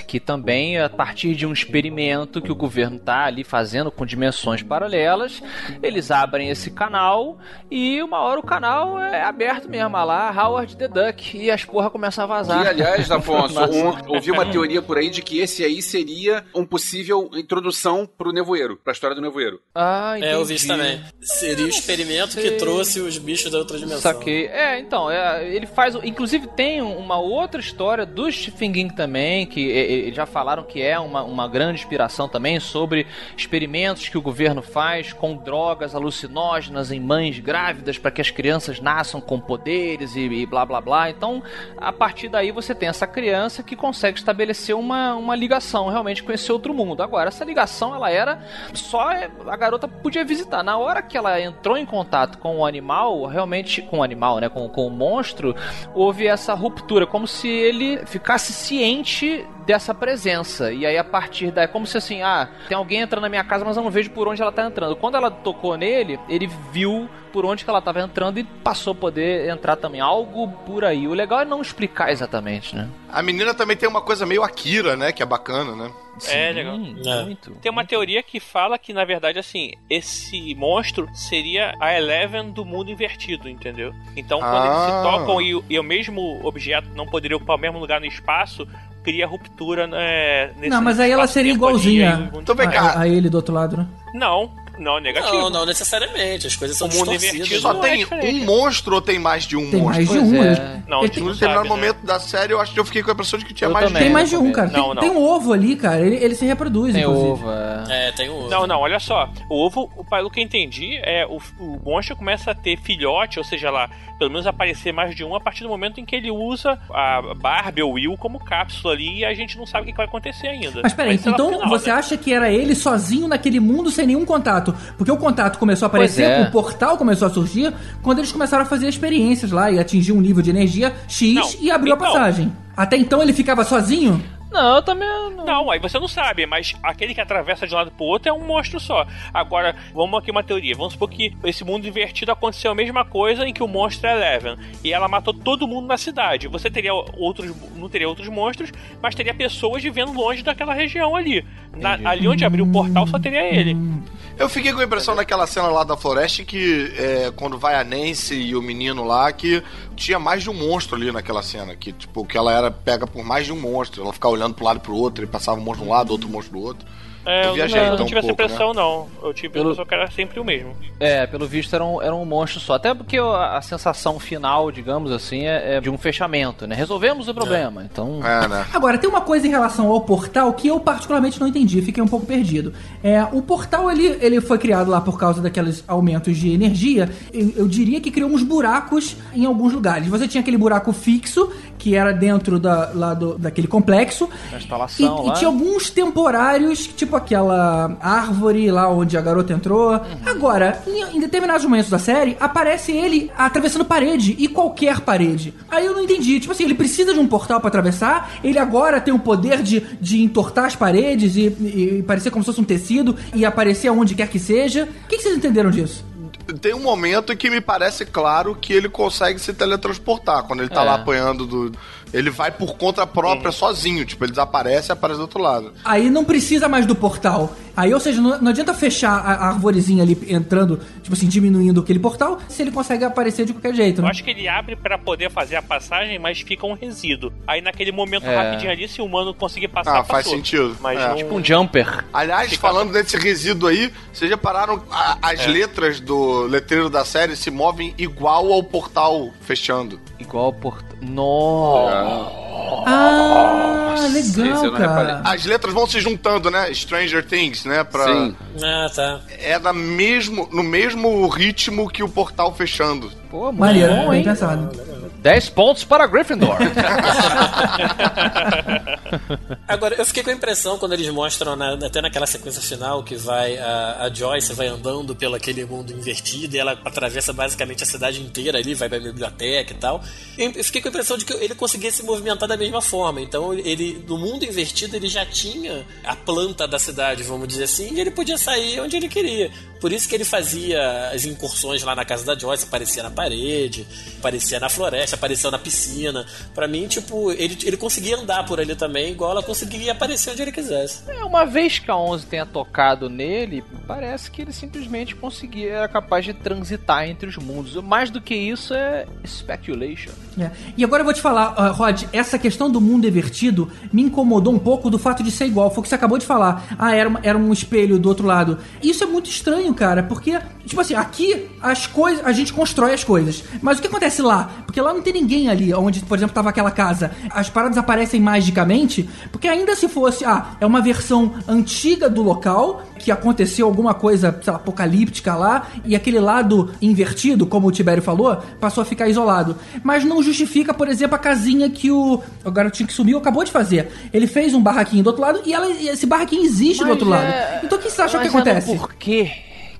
Que também, a partir de um experimento que o governo tá ali fazendo com dimensões paralelas, eles abrem esse canal e uma hora o canal é aberto mesmo, a lá Howard the Duck, e as porra começam a vazar. E aliás, Afonso, um, ouvi uma teoria por aí de que esse aí seria um possível introdução pro nevoeiro, pra história do nevoeiro. Ah, É, eu vi entendi. isso também. Seria o experimento que trouxe os bichos da outra dimensão. Saquei. É, então, é, ele faz. Inclusive, tem um- uma outra história do Stephen King também, que é, já falaram que é uma, uma grande inspiração também sobre experimentos que o governo faz com drogas alucinógenas em mães grávidas para que as crianças nasçam com poderes e, e, blá blá blá. Então, a partir daí você tem essa criança que consegue estabelecer uma, uma ligação realmente com esse outro mundo. Agora, essa ligação ela era só a garota podia visitar. Na hora que ela entrou em contato com o animal, realmente com o animal, né, com, com o monstro, houve essa ruptura, como se ele ficasse ciente dessa presença. E aí a partir daí, como se assim, ah, tem alguém entrando na minha casa, mas eu não vejo por onde ela tá entrando. Quando ela tocou nele, ele viu por onde que ela tava entrando e passou a poder entrar também. Algo por aí. O legal é não explicar exatamente, né? A menina também tem uma coisa meio Akira, né? Que é bacana, né? é legal. Muito. Tem uma teoria que fala que, na verdade, assim, esse monstro seria a Eleven do mundo invertido, entendeu? Então, quando Ah. eles se tocam e, o- e o mesmo objeto não poderia ocupar o mesmo lugar no espaço, cria ruptura né, nesse Não, mas aí ela seria igualzinha aí Então a, a ele do outro lado, né? Não, não, negativo. Não, não necessariamente. As coisas são O mundo invertido Só não é tem diferente. um monstro ou tem mais de um Tem monstro? mais de um. é. ele- Não, ele tem- No não determinado sabe, né? momento da série, eu acho que eu fiquei com a impressão de que tinha Eu mais também. de Tem um. mais de um, cara. Tem, Não, não. tem um ovo ali, cara. Ele, ele se reproduz, Tem inclusive. ovo, é. É, tem o. Não, não, olha só. O ovo, o- pelo que eu entendi, é o, o monstro começa a ter filhote, ou seja lá, pelo menos aparecer mais de um a partir do momento em que ele usa a Barbie ou Will como cápsula ali e a gente não sabe o que vai acontecer ainda. Mas peraí, no então final, você né? acha que era ele sozinho naquele mundo sem nenhum contato? Porque o contato começou a aparecer, é. o portal começou a surgir quando eles começaram a fazer experiências lá e atingir um nível de energia X Não, e abriu então. a passagem. Até então ele ficava sozinho? Não, eu também. Não. Não, aí você não sabe, mas aquele que atravessa de um lado pro outro é um monstro só. Agora, vamos aqui uma teoria. Vamos supor que esse mundo invertido aconteceu a mesma coisa em que o monstro é Eleven. E ela matou todo mundo na cidade. Você teria outros. não teria outros monstros, mas teria pessoas vivendo longe daquela região ali. Na- ali onde abriu o portal só teria ele. Eu fiquei com a impressão naquela cena lá da floresta que é, quando vai a Nancy e o menino lá, que tinha mais de um monstro ali naquela cena. Que, tipo, que ela era pega por mais de um monstro. Ela ficava olhando pro lado e pro outro, e passava um monstro de um lado, outro monstro do outro. É, Eu eu viajei, não, eu então, não tive um essa pouco, impressão, não. Eu tive a Pelo- impressão que era sempre o mesmo. É, pelo visto era um, era um monstro só. Até porque a, a sensação final, digamos assim, é, é de um fechamento, né? Resolvemos o problema. Então. É, né? Agora, tem uma coisa em relação ao portal que eu particularmente não entendi, fiquei um pouco perdido. É, o portal ele, ele foi criado lá por causa daqueles aumentos de energia. Eu, eu diria que criou uns buracos em alguns lugares. Você tinha aquele buraco fixo, que era dentro da, lá do, daquele complexo. E, instalação e lá. tinha alguns temporários, tipo aquela árvore lá onde a garota entrou. Uhum. Agora, em, em determinados momentos da série, aparece ele atravessando parede, e qualquer parede. Aí eu não entendi. Tipo assim, ele precisa de um portal pra atravessar, ele agora tem o poder de, de entortar as paredes e, e parecer como se fosse um tecido e aparecer aonde quer que seja. O que, que vocês entenderam disso? Tem um momento em que me parece claro que ele consegue se teletransportar. Quando ele tá É. lá apanhando do. Ele vai por conta própria sozinho. Tipo, ele desaparece e aparece do outro lado. Aí não precisa mais do portal. Aí, ou seja, não, não adianta fechar a, a arvorezinha ali entrando, tipo assim, diminuindo aquele portal, se ele consegue aparecer de qualquer jeito, Eu né? acho que ele abre pra poder fazer a passagem, mas fica um resíduo. Aí naquele momento É. rapidinho ali, se o humano conseguir passar, Ah, faz passou. sentido. Mas É. não... Tipo um jumper. Aliás, Fica- falando desse resíduo aí, vocês já pararam a- as É. letras do letreiro da série se movem igual ao portal fechando. Igual porta. Nossa! Ah, legal, reparei. cara. As letras vão se juntando, né? Stranger Things, né? Pra... Sim. Ah, tá. É na mesmo, no mesmo ritmo que o portal fechando. Pô, muito Maneiro, bom, bem hein? pensado. 10 pontos para Gryffindor. Agora, eu fiquei com a impressão quando eles mostram, na- até naquela sequência final, que vai a, a Joyce vai andando pelo aquele mundo invertido e ela atravessa basicamente a cidade inteira ali, vai pra biblioteca e tal. Eu fiquei com a impressão de que ele conseguia se movimentar da mesma forma. Então, ele no mundo invertido ele já tinha a planta da cidade, vamos dizer assim, e ele podia sair onde ele queria. Por isso que ele fazia as incursões lá na casa da Joyce, aparecia na parede, aparecia na floresta, apareceu na piscina. Pra mim, tipo, ele, ele conseguia andar por ali também, igual ela conseguiria aparecer onde ele quisesse. É, uma vez que a 11 tenha tocado nele, parece que ele simplesmente conseguia, era capaz de transitar entre os mundos. Mais do que isso é speculation. É. E agora eu vou te falar, ah, Rod, essa questão do mundo invertido me incomodou um pouco do fato de ser igual. Foi o que você acabou de falar. Ah, era, uma- era um espelho do outro lado. Isso é muito estranho, cara, porque, tipo assim, aqui as coisas. A gente constrói as coisas. Mas o que acontece lá? Porque lá não, tem ninguém ali onde, por exemplo, tava aquela casa. As paradas aparecem magicamente, porque ainda se fosse, ah, é uma versão antiga do local, que aconteceu alguma coisa, sei lá, apocalíptica lá, e aquele lado invertido, como o Tibério falou, passou a ficar isolado. Mas não justifica, por exemplo, a casinha que o, o garotinho que sumiu acabou de fazer. Ele fez um barraquinho do outro lado e ela, esse barraquinho existe do Mas outro lado. é- Então o que você acha que Mas é no acontece? porquê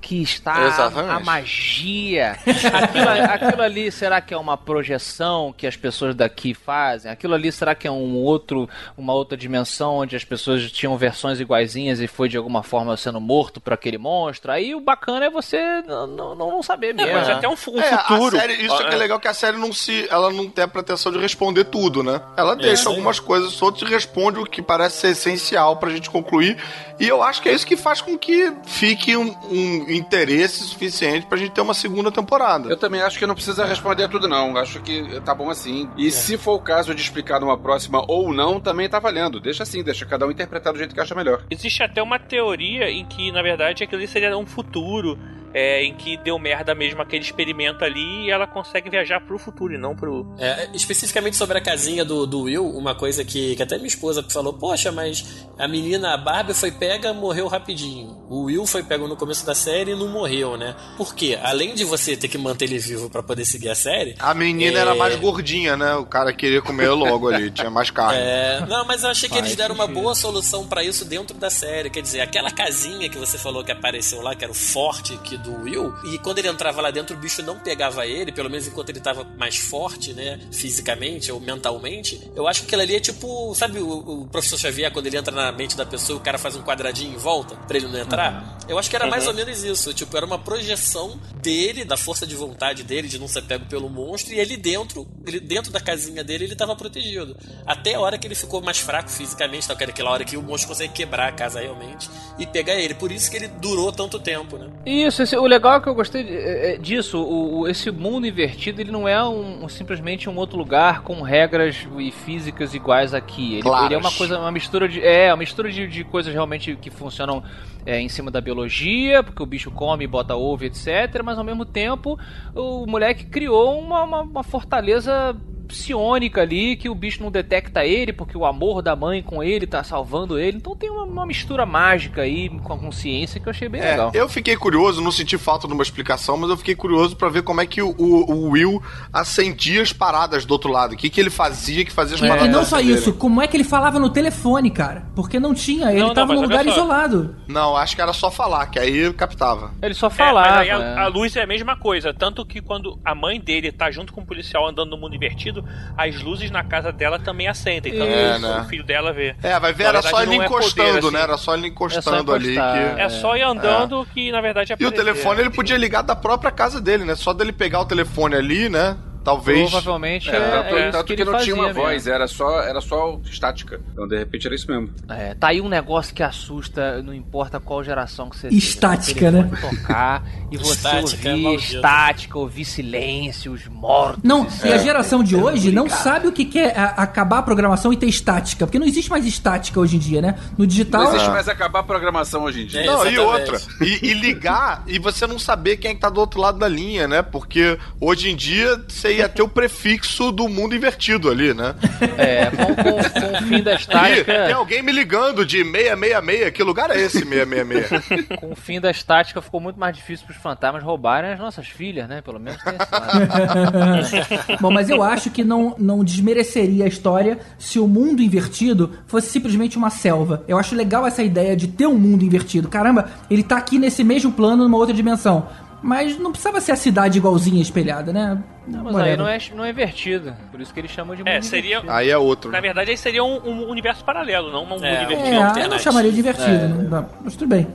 que está a, Exatamente. a magia. Aquilo, aquilo ali, será que é uma projeção que as pessoas daqui fazem? Aquilo ali, será que é um outro, uma outra dimensão onde as pessoas tinham versões iguaizinhas e foi de alguma forma sendo morto por aquele monstro? Aí o bacana é você não, não, não saber É, mesmo. mas né? até um, um É, futuro. a série, isso é que é legal que a série não se, ela não tem a pretensão de responder tudo, né? Ela deixa algumas coisas soltas e responde o que parece ser essencial pra gente concluir. E eu acho que é isso que faz com que fique um, um interesse suficiente pra gente ter uma segunda temporada. Eu também acho que não precisa responder tudo, não. Acho que tá bom assim. E se for o caso de explicar numa próxima ou não, também tá valendo. Deixa assim, deixa cada um interpretar do jeito que acha melhor. Existe até uma teoria em que, na verdade, aquilo ali seria um futuro. É, em que deu merda mesmo aquele experimento ali e ela consegue viajar pro futuro e não pro. É, especificamente sobre a casinha do, do Will, uma coisa que, que até minha esposa falou: Poxa, mas a menina, a Barbie, foi pega morreu rapidinho. O Will foi pego no começo da série e não morreu, né? Por quê? Além de você ter que manter ele vivo pra poder seguir a série. A menina É. era mais gordinha, né? O cara queria comer logo ali, tinha mais carne. É, não, mas eu achei que eles deram uma boa solução pra isso dentro da série. Quer dizer, aquela casinha que você falou que apareceu lá, que era o forte que do Will, e quando ele entrava lá dentro, o bicho não pegava ele, pelo menos enquanto ele tava mais forte, né, fisicamente ou mentalmente. Eu acho que aquilo ali é tipo, sabe o, o professor Xavier, quando ele entra na mente da pessoa, o cara faz um quadradinho em volta pra ele não entrar? Eu acho que era mais ou menos isso. Tipo, era uma projeção dele, da força de vontade dele, de não ser pego pelo monstro, e ele dentro, ele dentro da casinha dele, ele tava protegido. Até a hora que ele ficou mais fraco fisicamente, tá? Que era aquela hora que o monstro consegue quebrar a casa realmente e pegar ele. Por isso que ele durou tanto tempo, né? Isso, esse- o legal é que eu gostei de- é, é disso, o, o- esse mundo invertido ele não é um, simplesmente um outro lugar com regras e físicas iguais aqui. Ele, Claras. ele é uma coisa, uma mistura de, é, uma mistura de, de coisas realmente que funcionam é, em cima da biologia, porque o bicho come, bota ovo, etc. Mas ao mesmo tempo o moleque criou uma, uma, uma fortaleza psionica ali que o bicho não detecta ele porque o amor da mãe com ele tá salvando ele. Então tem uma, uma mistura mágica aí com a consciência que eu achei bem É, legal. eu fiquei curioso, não senti falta de uma explicação, mas eu fiquei curioso pra ver como é que o, o- o Will acendia as paradas do outro lado. O que, que ele fazia que fazia as E, paradas e não só isso, como é que ele falava no telefone, cara? Porque não tinha, ele Não, tava num lugar isolado. Não, acho que era só falar, que aí captava. Ele só É, falava. mas aí a, é. a luz é a mesma coisa. Tanto que quando a mãe dele tá junto com o policial andando no mundo invertido, as luzes na casa dela também acendem. Então É, o, né? o filho dela vê. É, vai ver, Na era só ele é poder, encostando, assim. né? Era só ele encostando ali. encostar. Que... É só ir andando que na verdade é E o telefone ele podia ligar da própria casa dele, né? Só dele pegar o telefone ali, né? Talvez. Provavelmente É, é, tanto é isso tanto que, que, ele não tinha uma fazia voz, mesmo. era só, era só estática. Então, de repente, era isso mesmo. É, tá aí um negócio que assusta, não importa qual geração que você Estática, seja, né? tocar e você Estática é ouvir maldito. estática, ouvir silêncios, mortos. Não, e a é- geração de é hoje não sabe o que que é a- acabar a programação e ter estática, porque não existe mais estática hoje em dia, né? No digital. Não existe mais acabar a programação hoje em dia. É, Não, e outra. E, e ligar e você não saber quem é que tá do outro lado da linha, né? Porque hoje em dia você ia ter o prefixo do mundo invertido ali, né? É, com, com- com o fim da Ih, estática. tem alguém me ligando de 666. Que lugar é esse 666? Com o fim da estática ficou muito mais difícil pros fantasmas roubarem as nossas filhas, né? Pelo menos tem esse lado. Bom, mas eu acho que não, não desmereceria a história se o mundo invertido fosse simplesmente uma selva. Eu acho legal essa ideia de ter um mundo invertido. Caramba, ele tá aqui nesse mesmo plano, numa outra dimensão. Mas não precisava ser a cidade igualzinha espelhada, né? Não, mas Whatever. aí não é, não é invertido. Por isso que eles chamam de mundo É, seria. invertido. Aí é outro. Na verdade, aí seria um, um universo paralelo, não um mundo É, invertido. É, eu não chamaria de invertido, não dá. Mas tudo bem.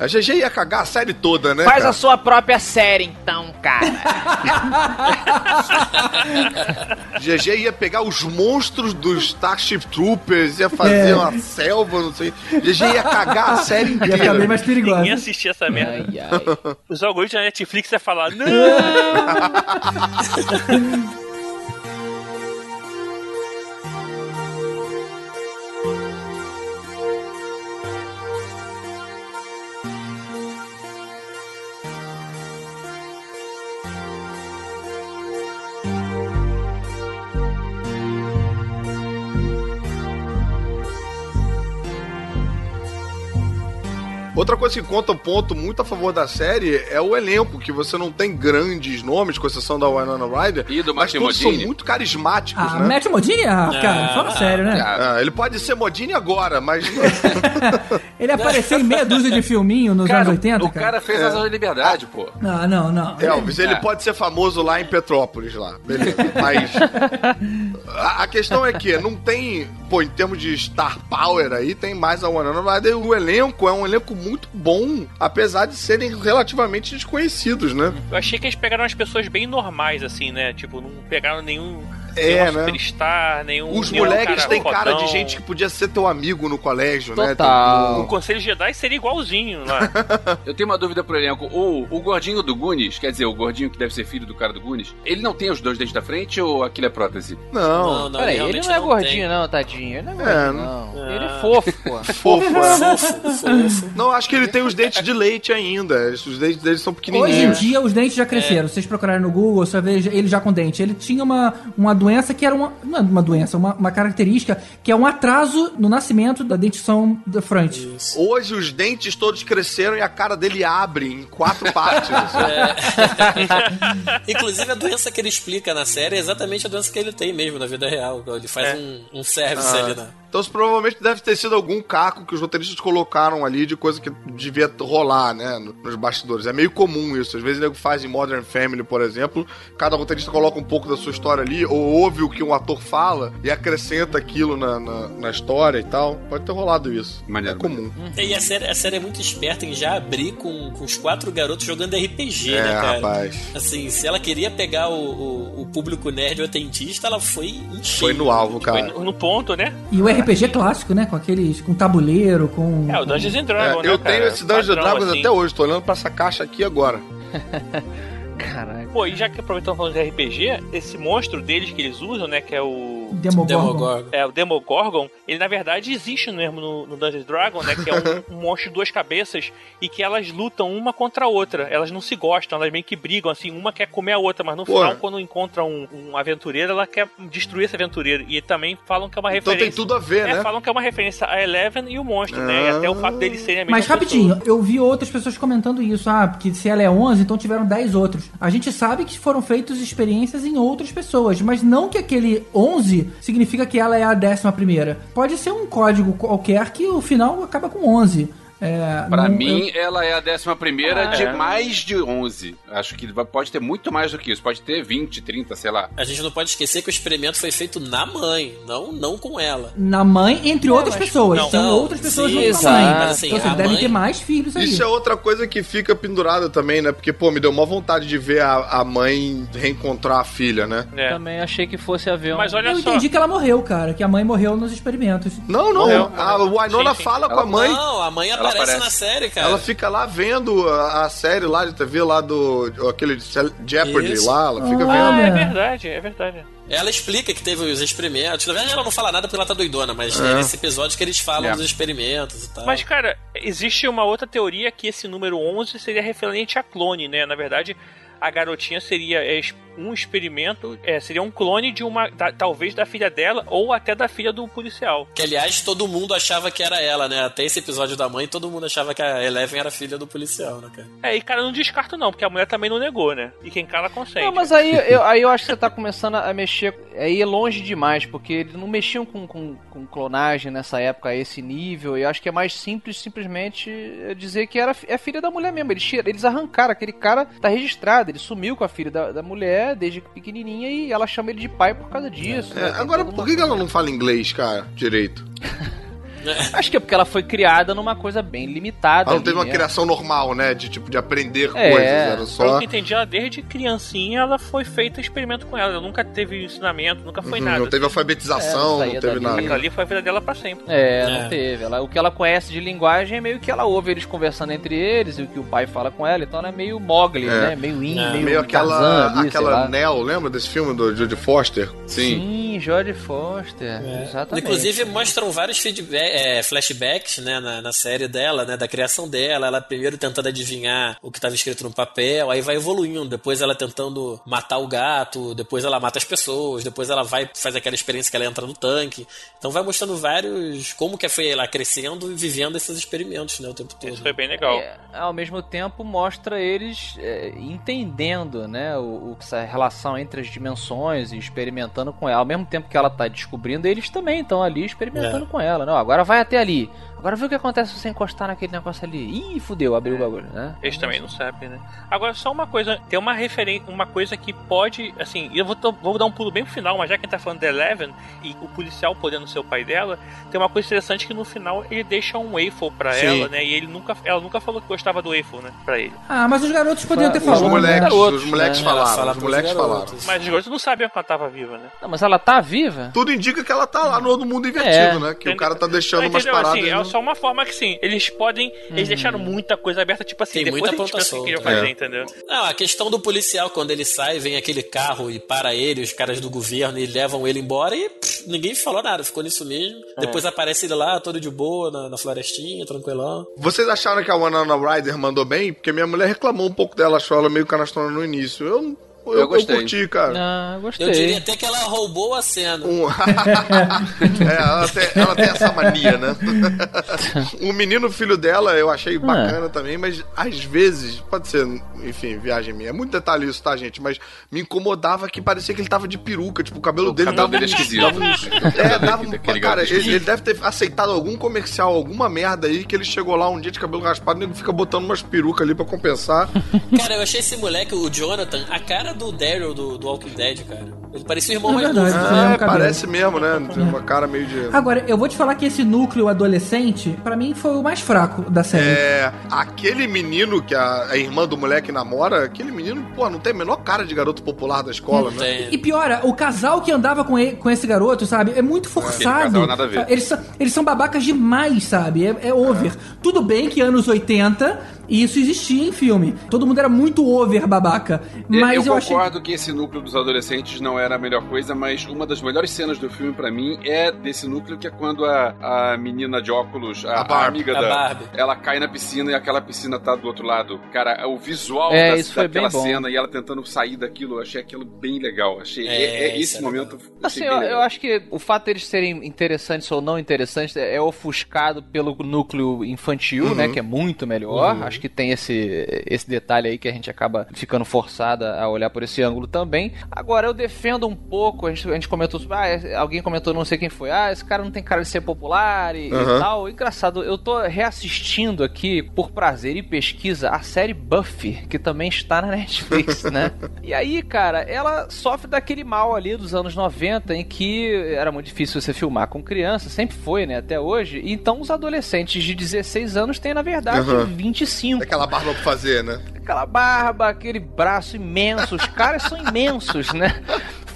A GG ia cagar a série toda, né? Faz cara? a sua própria série, então, cara. GG ia pegar os monstros dos Starship Troopers, ia fazer É. uma selva, não sei. GG ia cagar a série Ia ficar bem inteira. mais perigosa. Ninguém assistia essa merda. ai, ai. Os algoritmos da Netflix iam falar, não! Outra coisa que conta um ponto muito a favor da série é o elenco, que você não tem grandes nomes, com exceção da Winona Ryder, E do mas Matthew todos são Modine. muito carismáticos, Ah, né? Matt Modini? Ah, cara, Ah, fala sério, né? Ah, ele pode ser Modine agora, mas Ele apareceu em meia dúzia de filminho nos Cara, anos 80, o cara fez Asa da Liberdade, pô. Não, não, não. Elvis, ele É. pode ser famoso lá em Petrópolis, lá. Beleza. Mas a, a questão é que não tem, pô, em termos de star power aí, tem mais a Winona Ryder. O elenco é um elenco muito bom, apesar de serem relativamente desconhecidos, né? Eu achei que eles pegaram as pessoas bem normais, assim, né? Tipo, não pegaram nenhum. É, nenhum né? superstar, nenhum. Os nenhum moleques têm cara de gente que podia ser teu amigo no colégio, né? Total. O Conselho Jedi seria igualzinho lá. Eu tenho uma dúvida pro elenco. O, o gordinho do Goonies, quer dizer, o gordinho que deve ser filho do cara do Goonies, ele não tem os dois dentes da frente ou aquilo é prótese? Não, não, Peraí, ele não é tem. gordinho, não, tadinho. Ele não é É, gordinho, não. Ele é fofo, pô. fofo, é. Fofo, fofo. Não, acho que ele tem os dentes de leite ainda. Os dentes dele são Hoje em pequenininhos. dia os dentes já cresceram. Se vocês procurarem no Google, você vai ver ele já com dente. Ele tinha uma, uma doença que era uma. Não é uma doença, uma, uma característica que é um atraso no nascimento da dentição da frente. Hoje os dentes todos cresceram e a cara dele abre em quatro partes. assim. Inclusive, a doença que ele explica na série é exatamente a doença que ele tem mesmo na vida real. Ele faz É. um, um service Ah. ali na. Então isso provavelmente deve ter sido algum caco que os roteiristas colocaram ali de coisa que devia rolar, né? no- Nos bastidores. É meio comum isso. Às vezes o nego faz em Modern Family, por exemplo. Cada roteirista coloca um pouco da sua história ali, ou ouve o que um ator fala e acrescenta aquilo na, na, na história e tal. Pode ter rolado isso. Maneiro, é comum. E a série, a série é muito esperta em já abrir com, com os quatro garotos jogando RPG, É, né, cara? rapaz. Assim, se ela queria pegar o, o, o público nerd atentista, ela foi em cheio. Foi no alvo, Foi cara. no, no ponto, né? E o RPG clássico, né? Com aqueles. com tabuleiro, com. É, o Dungeons and É, Dragons, né, eu cara? tenho esse Dungeons and Dragons assim. até hoje. Tô olhando pra essa caixa aqui agora. Caralho. Pô, e já que aproveitando falando de RPG, esse monstro deles que eles usam, né? Que é o. Demogorgon. Demogorgon. É, o Demogorgon, ele na verdade existe mesmo no, no Dungeons Dragon, né? Que é um, um monstro de duas cabeças e que elas lutam uma contra a outra. Elas não se gostam, elas meio que brigam, assim, uma quer comer a outra, mas no Pô. final, quando encontra um, um aventureiro, ela quer destruir esse aventureiro. E também falam que é uma Então referência. tem tudo a ver, É, né? falam que é uma referência a Eleven e o monstro, né? E Ah. até o fato deles serem a mesma Mas rapidinho, eu vi outras pessoas comentando isso. Ah, porque se ela é 11, então tiveram 10 outros. A gente sabe que foram feitas experiências em outras pessoas, mas não que aquele 11 significa que ela é a décima primeira. Pode ser um código qualquer que o final acaba com 11. É, Pra não- mim, ela é a décima primeira Ah, de é. mais de 11. Acho que pode ter muito mais do que isso. Pode ter 20, 30, sei lá. A gente não pode esquecer que o experimento foi feito na mãe, não, não com ela. Na mãe, entre outras mas- pessoas. não. Tem Não, outras pessoas sim, junto com a mãe. Mas, assim, então vocês a devem mãe- ter mais filhos aí. Isso é outra coisa que fica pendurada também, né? Porque, pô, me deu uma vontade de ver a, a mãe reencontrar a filha, né? É. Também achei que fosse haver um... Mas olha Eu só. entendi que ela morreu, cara. Que a mãe morreu nos experimentos. Não, não. Morreu. A Winona Sim, sim. fala com Ela- a mãe. Não, a mãe aparece, aparece. na série, cara. Ela fica lá vendo a, a série lá de TV lá do. aquele Jeopardy Isso. lá, ela fica Ah, vendo. É verdade, é verdade. Ela explica que teve os experimentos. Na verdade, ela não fala nada porque ela tá doidona, mas É. é nesse episódio que eles falam É. dos experimentos e tal. Mas, cara, existe uma outra teoria que esse número 11 seria referente a clone, né? Na verdade, a garotinha seria é, um experimento, é, seria um clone de uma, da- talvez da filha dela ou até da filha do policial. Que, aliás, todo mundo achava que era ela, né? Até esse episódio da mãe, todo mundo achava que a Eleven era filha do policial, né, cara? É, e cara, eu não descarto não, porque a mulher também não negou, né? E quem cala consente. Não, mas aí eu, aí eu acho que você tá começando a mexer. Aí é longe demais, porque eles não mexiam com, com, com clonagem nessa época a esse nível. E eu acho que é mais simples simplesmente dizer que era, é filha da mulher mesmo. Eles, eles arrancaram, aquele cara tá registrado, ele sumiu com a filha da, da mulher desde pequenininha e ela chama ele de pai por causa disso. É, né? Agora, por que que ela não fala inglês, cara, direito? Acho que é porque ela foi criada numa coisa bem limitada. Ela não teve uma mesmo. criação normal, né? De tipo, de aprender É. coisas. Era Pelo só. que eu entendi, ela desde criancinha ela foi feita experimento com ela. Ela nunca teve ensinamento, nunca foi Uhum, nada. Não teve alfabetização, É, não teve dali. nada. Aquela ali foi a vida dela pra sempre. É, É. não teve. Ela, o que ela conhece de linguagem é meio que ela ouve eles conversando entre eles e o que o pai fala com ela. Então ela é meio Mogli, É. né? Meio índio, É. meio, Meio aquela, Tarzan aquela. Nell, lembra desse filme do Judy Foster? Sim. Sim, Jodie Foster. Exatamente. Inclusive, mostram vários feedback, é, flashbacks, né, na, na série dela, né, da criação dela. Ela primeiro tentando adivinhar o que estava escrito no papel, aí vai evoluindo. Depois ela tentando matar o gato, depois ela mata as pessoas, depois ela vai faz aquela experiência que ela entra no tanque. Então vai mostrando vários como que foi ela crescendo e vivendo esses experimentos, né, o tempo todo. Isso foi bem legal. É, ao mesmo tempo mostra eles é, entendendo, né, o, o- essa relação entre as dimensões e experimentando com ela. Ao mesmo tempo que ela tá descobrindo, eles também estão ali experimentando com ela. Não, agora vai até ali. Agora vê o que acontece se você encostar naquele negócio ali. Ih, fudeu, abriu o bagulho, né? Eles também não sabem, né? Agora, só uma coisa, tem uma referência, uma coisa que pode, assim, eu vou, vou dar um pulo bem pro final, mas já que a gente tá falando da Eleven e o policial podendo ser o pai dela, tem uma coisa interessante que no final ele deixa um waffle pra Sim. ela, né? E ele nunca, ela nunca falou que gostava do waffle, né? Pra ele. Ah, mas os garotos poderiam ter falado. Os moleques, né? garotos, os moleques né? Falaram, fala os moleques falaram. Mas os garotos não sabiam que ela tava viva, né? Não, mas ela tá viva. Tudo indica que ela tá lá no mundo invertido, É. né? Que o Entendeu? cara tá deixando umas entendeu? paradas. Assim, é só uma forma que sim, eles podem. Eles deixaram muita coisa aberta, tipo assim, Tem depois muita a gente ponta pensa o que queriam solta. fazer, É. entendeu? Não, a questão do policial, quando ele sai, vem aquele carro e para ele, os caras do governo, e levam ele embora e pff, ninguém falou nada, ficou nisso mesmo. Depois aparece ele lá, todo de boa, na, na florestinha, tranquilão. Vocês acharam que a Winona Ryder mandou bem? Porque minha mulher reclamou um pouco dela, achou ela meio canastrona no início. Eu, eu, eu, Eu gostei. curti, cara. Ah, gostei. Eu diria até que ela roubou a cena. Um- é, ela tem, ela tem essa mania, né? o menino filho dela eu achei bacana também, mas às vezes, pode ser, enfim, viagem minha. É muito detalhe isso, tá, gente? Mas me incomodava que parecia que ele tava de peruca. Tipo, o cabelo dele cabelo dava dele é esquisito. dava É, dava um. Cara, ele, ele deve ter aceitado algum comercial, alguma merda aí, que ele chegou lá um dia de cabelo raspado e ele fica botando umas perucas ali pra compensar. Cara, eu achei esse moleque, o Jonathan, a cara do Daryl do, do Walking Dead, cara. Ele parecia o irmão É mais novo. É, né? É, parece mesmo, né? Tem uma cara meio de. Agora, eu vou te falar que esse núcleo adolescente, pra mim, foi o mais fraco da série. É, aquele menino que a, a irmã do moleque namora, aquele menino, pô, não tem a menor cara de garoto popular da escola, né? Tem. E piora, o casal que andava com, ele- com esse garoto, sabe? É muito forçado. casal nada a ver. Eles, são- eles são babacas demais, sabe? É, é over. Tudo bem que anos 80 isso existia em filme. Todo mundo era muito over babaca. Mas eu, eu achei. concordo que esse núcleo dos adolescentes não era a melhor coisa, mas uma das melhores cenas do filme pra mim é desse núcleo que é quando a, a menina de óculos, a, A Barbie. a amiga A da, Barbie. ela cai na piscina e aquela piscina tá do outro lado. Cara, o visual É, da, isso foi daquela bem bom. cena e ela tentando sair daquilo, eu achei aquilo bem legal. Achei É, é- é esse momento. achei Assim, bem eu, legal. eu acho que o fato deles serem interessantes ou não interessantes é é ofuscado pelo núcleo infantil, né? Que é muito melhor. Acho que tem esse, esse detalhe aí que a gente acaba ficando forçada a olhar por esse ângulo também. Agora, eu defendo um pouco, a gente, a gente comentou. Ah, esse- alguém comentou, não sei quem foi. Ah, esse cara não tem cara de ser popular e, e Aham. tal. Engraçado, eu tô reassistindo aqui, por prazer e pesquisa, a série Buffy, que também está na Netflix, né? E aí, cara, ela sofre daquele mal ali dos anos 90, em que era muito difícil você filmar com criança, sempre foi, né, até hoje. Então os adolescentes de 16 anos têm, na verdade, Aham. 25. Aquela barba pra fazer, né? Aquela barba, aquele braço imenso, os caras são imensos, né?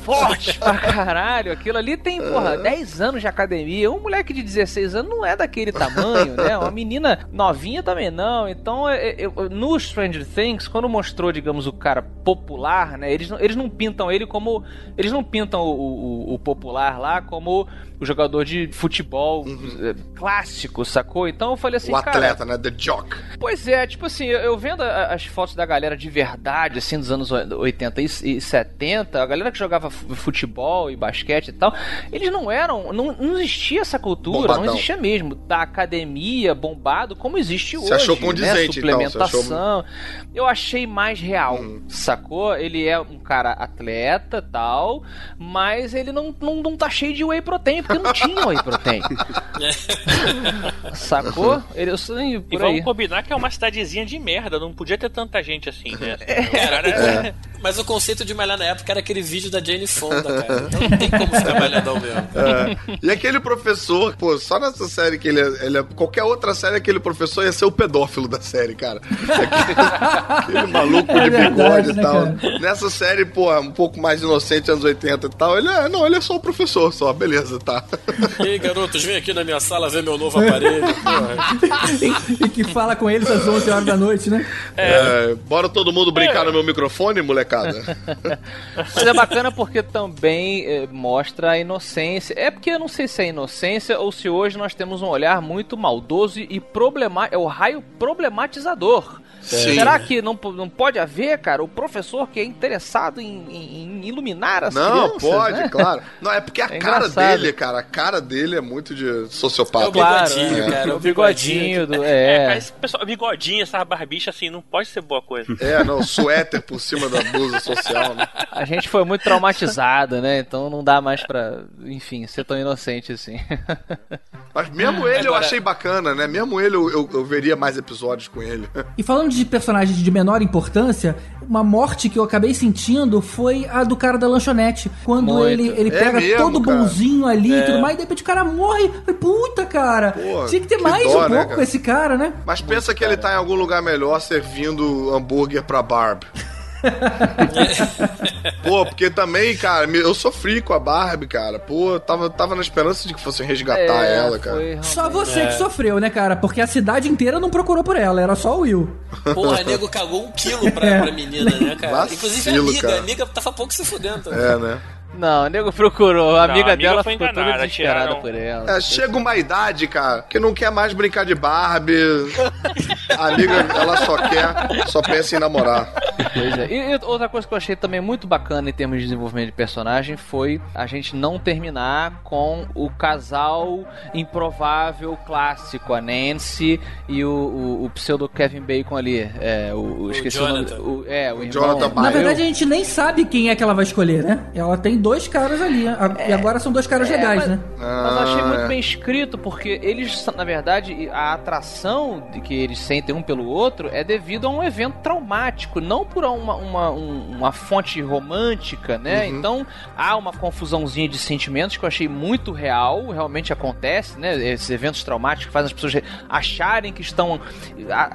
Fortes pra caralho. Aquilo ali tem, porra, 10 anos de academia. Um moleque de 16 anos não é daquele tamanho, né? Uma menina novinha também não. Então, é- é- eu- no Stranger Things, quando mostrou, digamos, o cara popular, né? Eles, não- eles não pintam ele como. Eles não pintam o, o- o popular lá como o jogador de futebol eh, clássico, sacou? Então eu falei assim, o cara. atleta, né? The Jock. Pois é, tipo assim, eu, vendo as fotos da galera de verdade, assim, dos anos 80 e e 70, a galera que jogava fu- futebol e basquete e tal, eles não eram, não, não existia essa cultura, Bombadão. não existia mesmo, da academia, bombado, como existe Você hoje, achou né? condizente, então, suplementação. Eu achei mais real, Hum. sacou? Ele é um cara atleta tal, mas ele não, não, não tá cheio de whey protein, porque não tinha whey protein. Sacou? Ele, eu sei, E por vamos aí. combinar que é uma cidadezinha de merda, não podia ter tanta gente assim, né? Cara, É. Mas o conceito de malhar na época era aquele vídeo da Jane Fonda, cara. Então não tem como ficar malhadão mesmo. É. E aquele professor, pô, só nessa série que ele é, ele é- Qualquer outra série, aquele professor ia ser o pedófilo da série, cara. Aquele, aquele maluco É de verdade, bigode né, e tal. cara? Nessa série, pô, um pouco mais inocente, anos 80 e tal. Ele é, não, ele é só o professor, só, beleza, tá. Ei, garotos, vem aqui na minha sala ver meu novo aparelho. Porra. e que fala com eles às 11 horas da noite, né? É, bora todo mundo brincar no meu microfone, molecada? molecada. Mas é bacana porque também eh, mostra a inocência. É porque eu não sei se é inocência ou se hoje nós temos um olhar muito maldoso e problemático. É o raio problematizador. Sim. Será que não, não pode haver, cara, o professor que é interessado em, em- em iluminar as Não, crianças? pode, né? claro. Não, é porque a É cara engraçado. dele, cara, a cara dele é muito de É sociopata. o bigodinho, Claro, cara. é. O o bigodinho do. É, É, cara, esse pessoal, bigodinho, essa barbicha assim, não pode ser boa coisa. É, não, suéter por cima da blusa social, né? a gente foi muito traumatizado, né? Então não dá mais pra, enfim, ser tão inocente assim. Mas mesmo ele eu Agora- achei bacana, né? Mesmo ele eu, eu, eu veria mais episódios com ele. E falando de personagens de menor importância, uma morte que eu acabei sentindo foi a do cara da lanchonete. Quando Muito. ele, ele É pega mesmo, todo cara. bonzinho ali e tudo mais, e de repente o cara morre. Puta, cara. Pô, Tinha que ter que mais dó, um né, pouco cara? com esse cara, né? Mas pensa que ele tá em algum lugar melhor servindo hambúrguer pra Barb. Pô, porque também, cara, eu sofri com a Barbie, cara. Pô, eu tava, tava na esperança de que fossem resgatar É, ela, cara. foi Só você que sofreu, né, cara? Porque a cidade inteira não procurou por ela, era só o Will. Porra, nego cagou um quilo pra, pra menina, né, cara? Vacilo, Inclusive a amiga, cara. a amiga tava pouco se fudendo. também. É, né? Não, o nego procurou. A Não, amiga, a amiga dela foi ficou toda enganada, desesperada tiraram- por ela. É, chega uma idade, cara, que não quer mais brincar de Barbie. A amiga, ela só quer, só pensa em namorar. Pois é. E, e outra coisa que eu achei também muito bacana em termos de desenvolvimento de personagem foi a gente não terminar com o casal improvável clássico, a Nancy e o, o, o pseudo Kevin Bacon ali. É, o, o- esqueci Jonathan. o nome. O, é, o, irmão. Jonathan Na verdade, a gente nem sabe quem é que ela vai escolher, né? Ela tem dois caras ali. a- E agora são dois caras É, legais, mas, né? mas eu achei Ah, muito é. bem escrito, porque eles, na verdade, a atração de que eles sentem um pelo outro é devido a um evento traumático, não por uma, uma, um- uma fonte romântica, né? Uhum. Então há uma confusãozinha de sentimentos que eu achei muito real, realmente acontece, né? Esses eventos traumáticos que fazem as pessoas acharem que estão.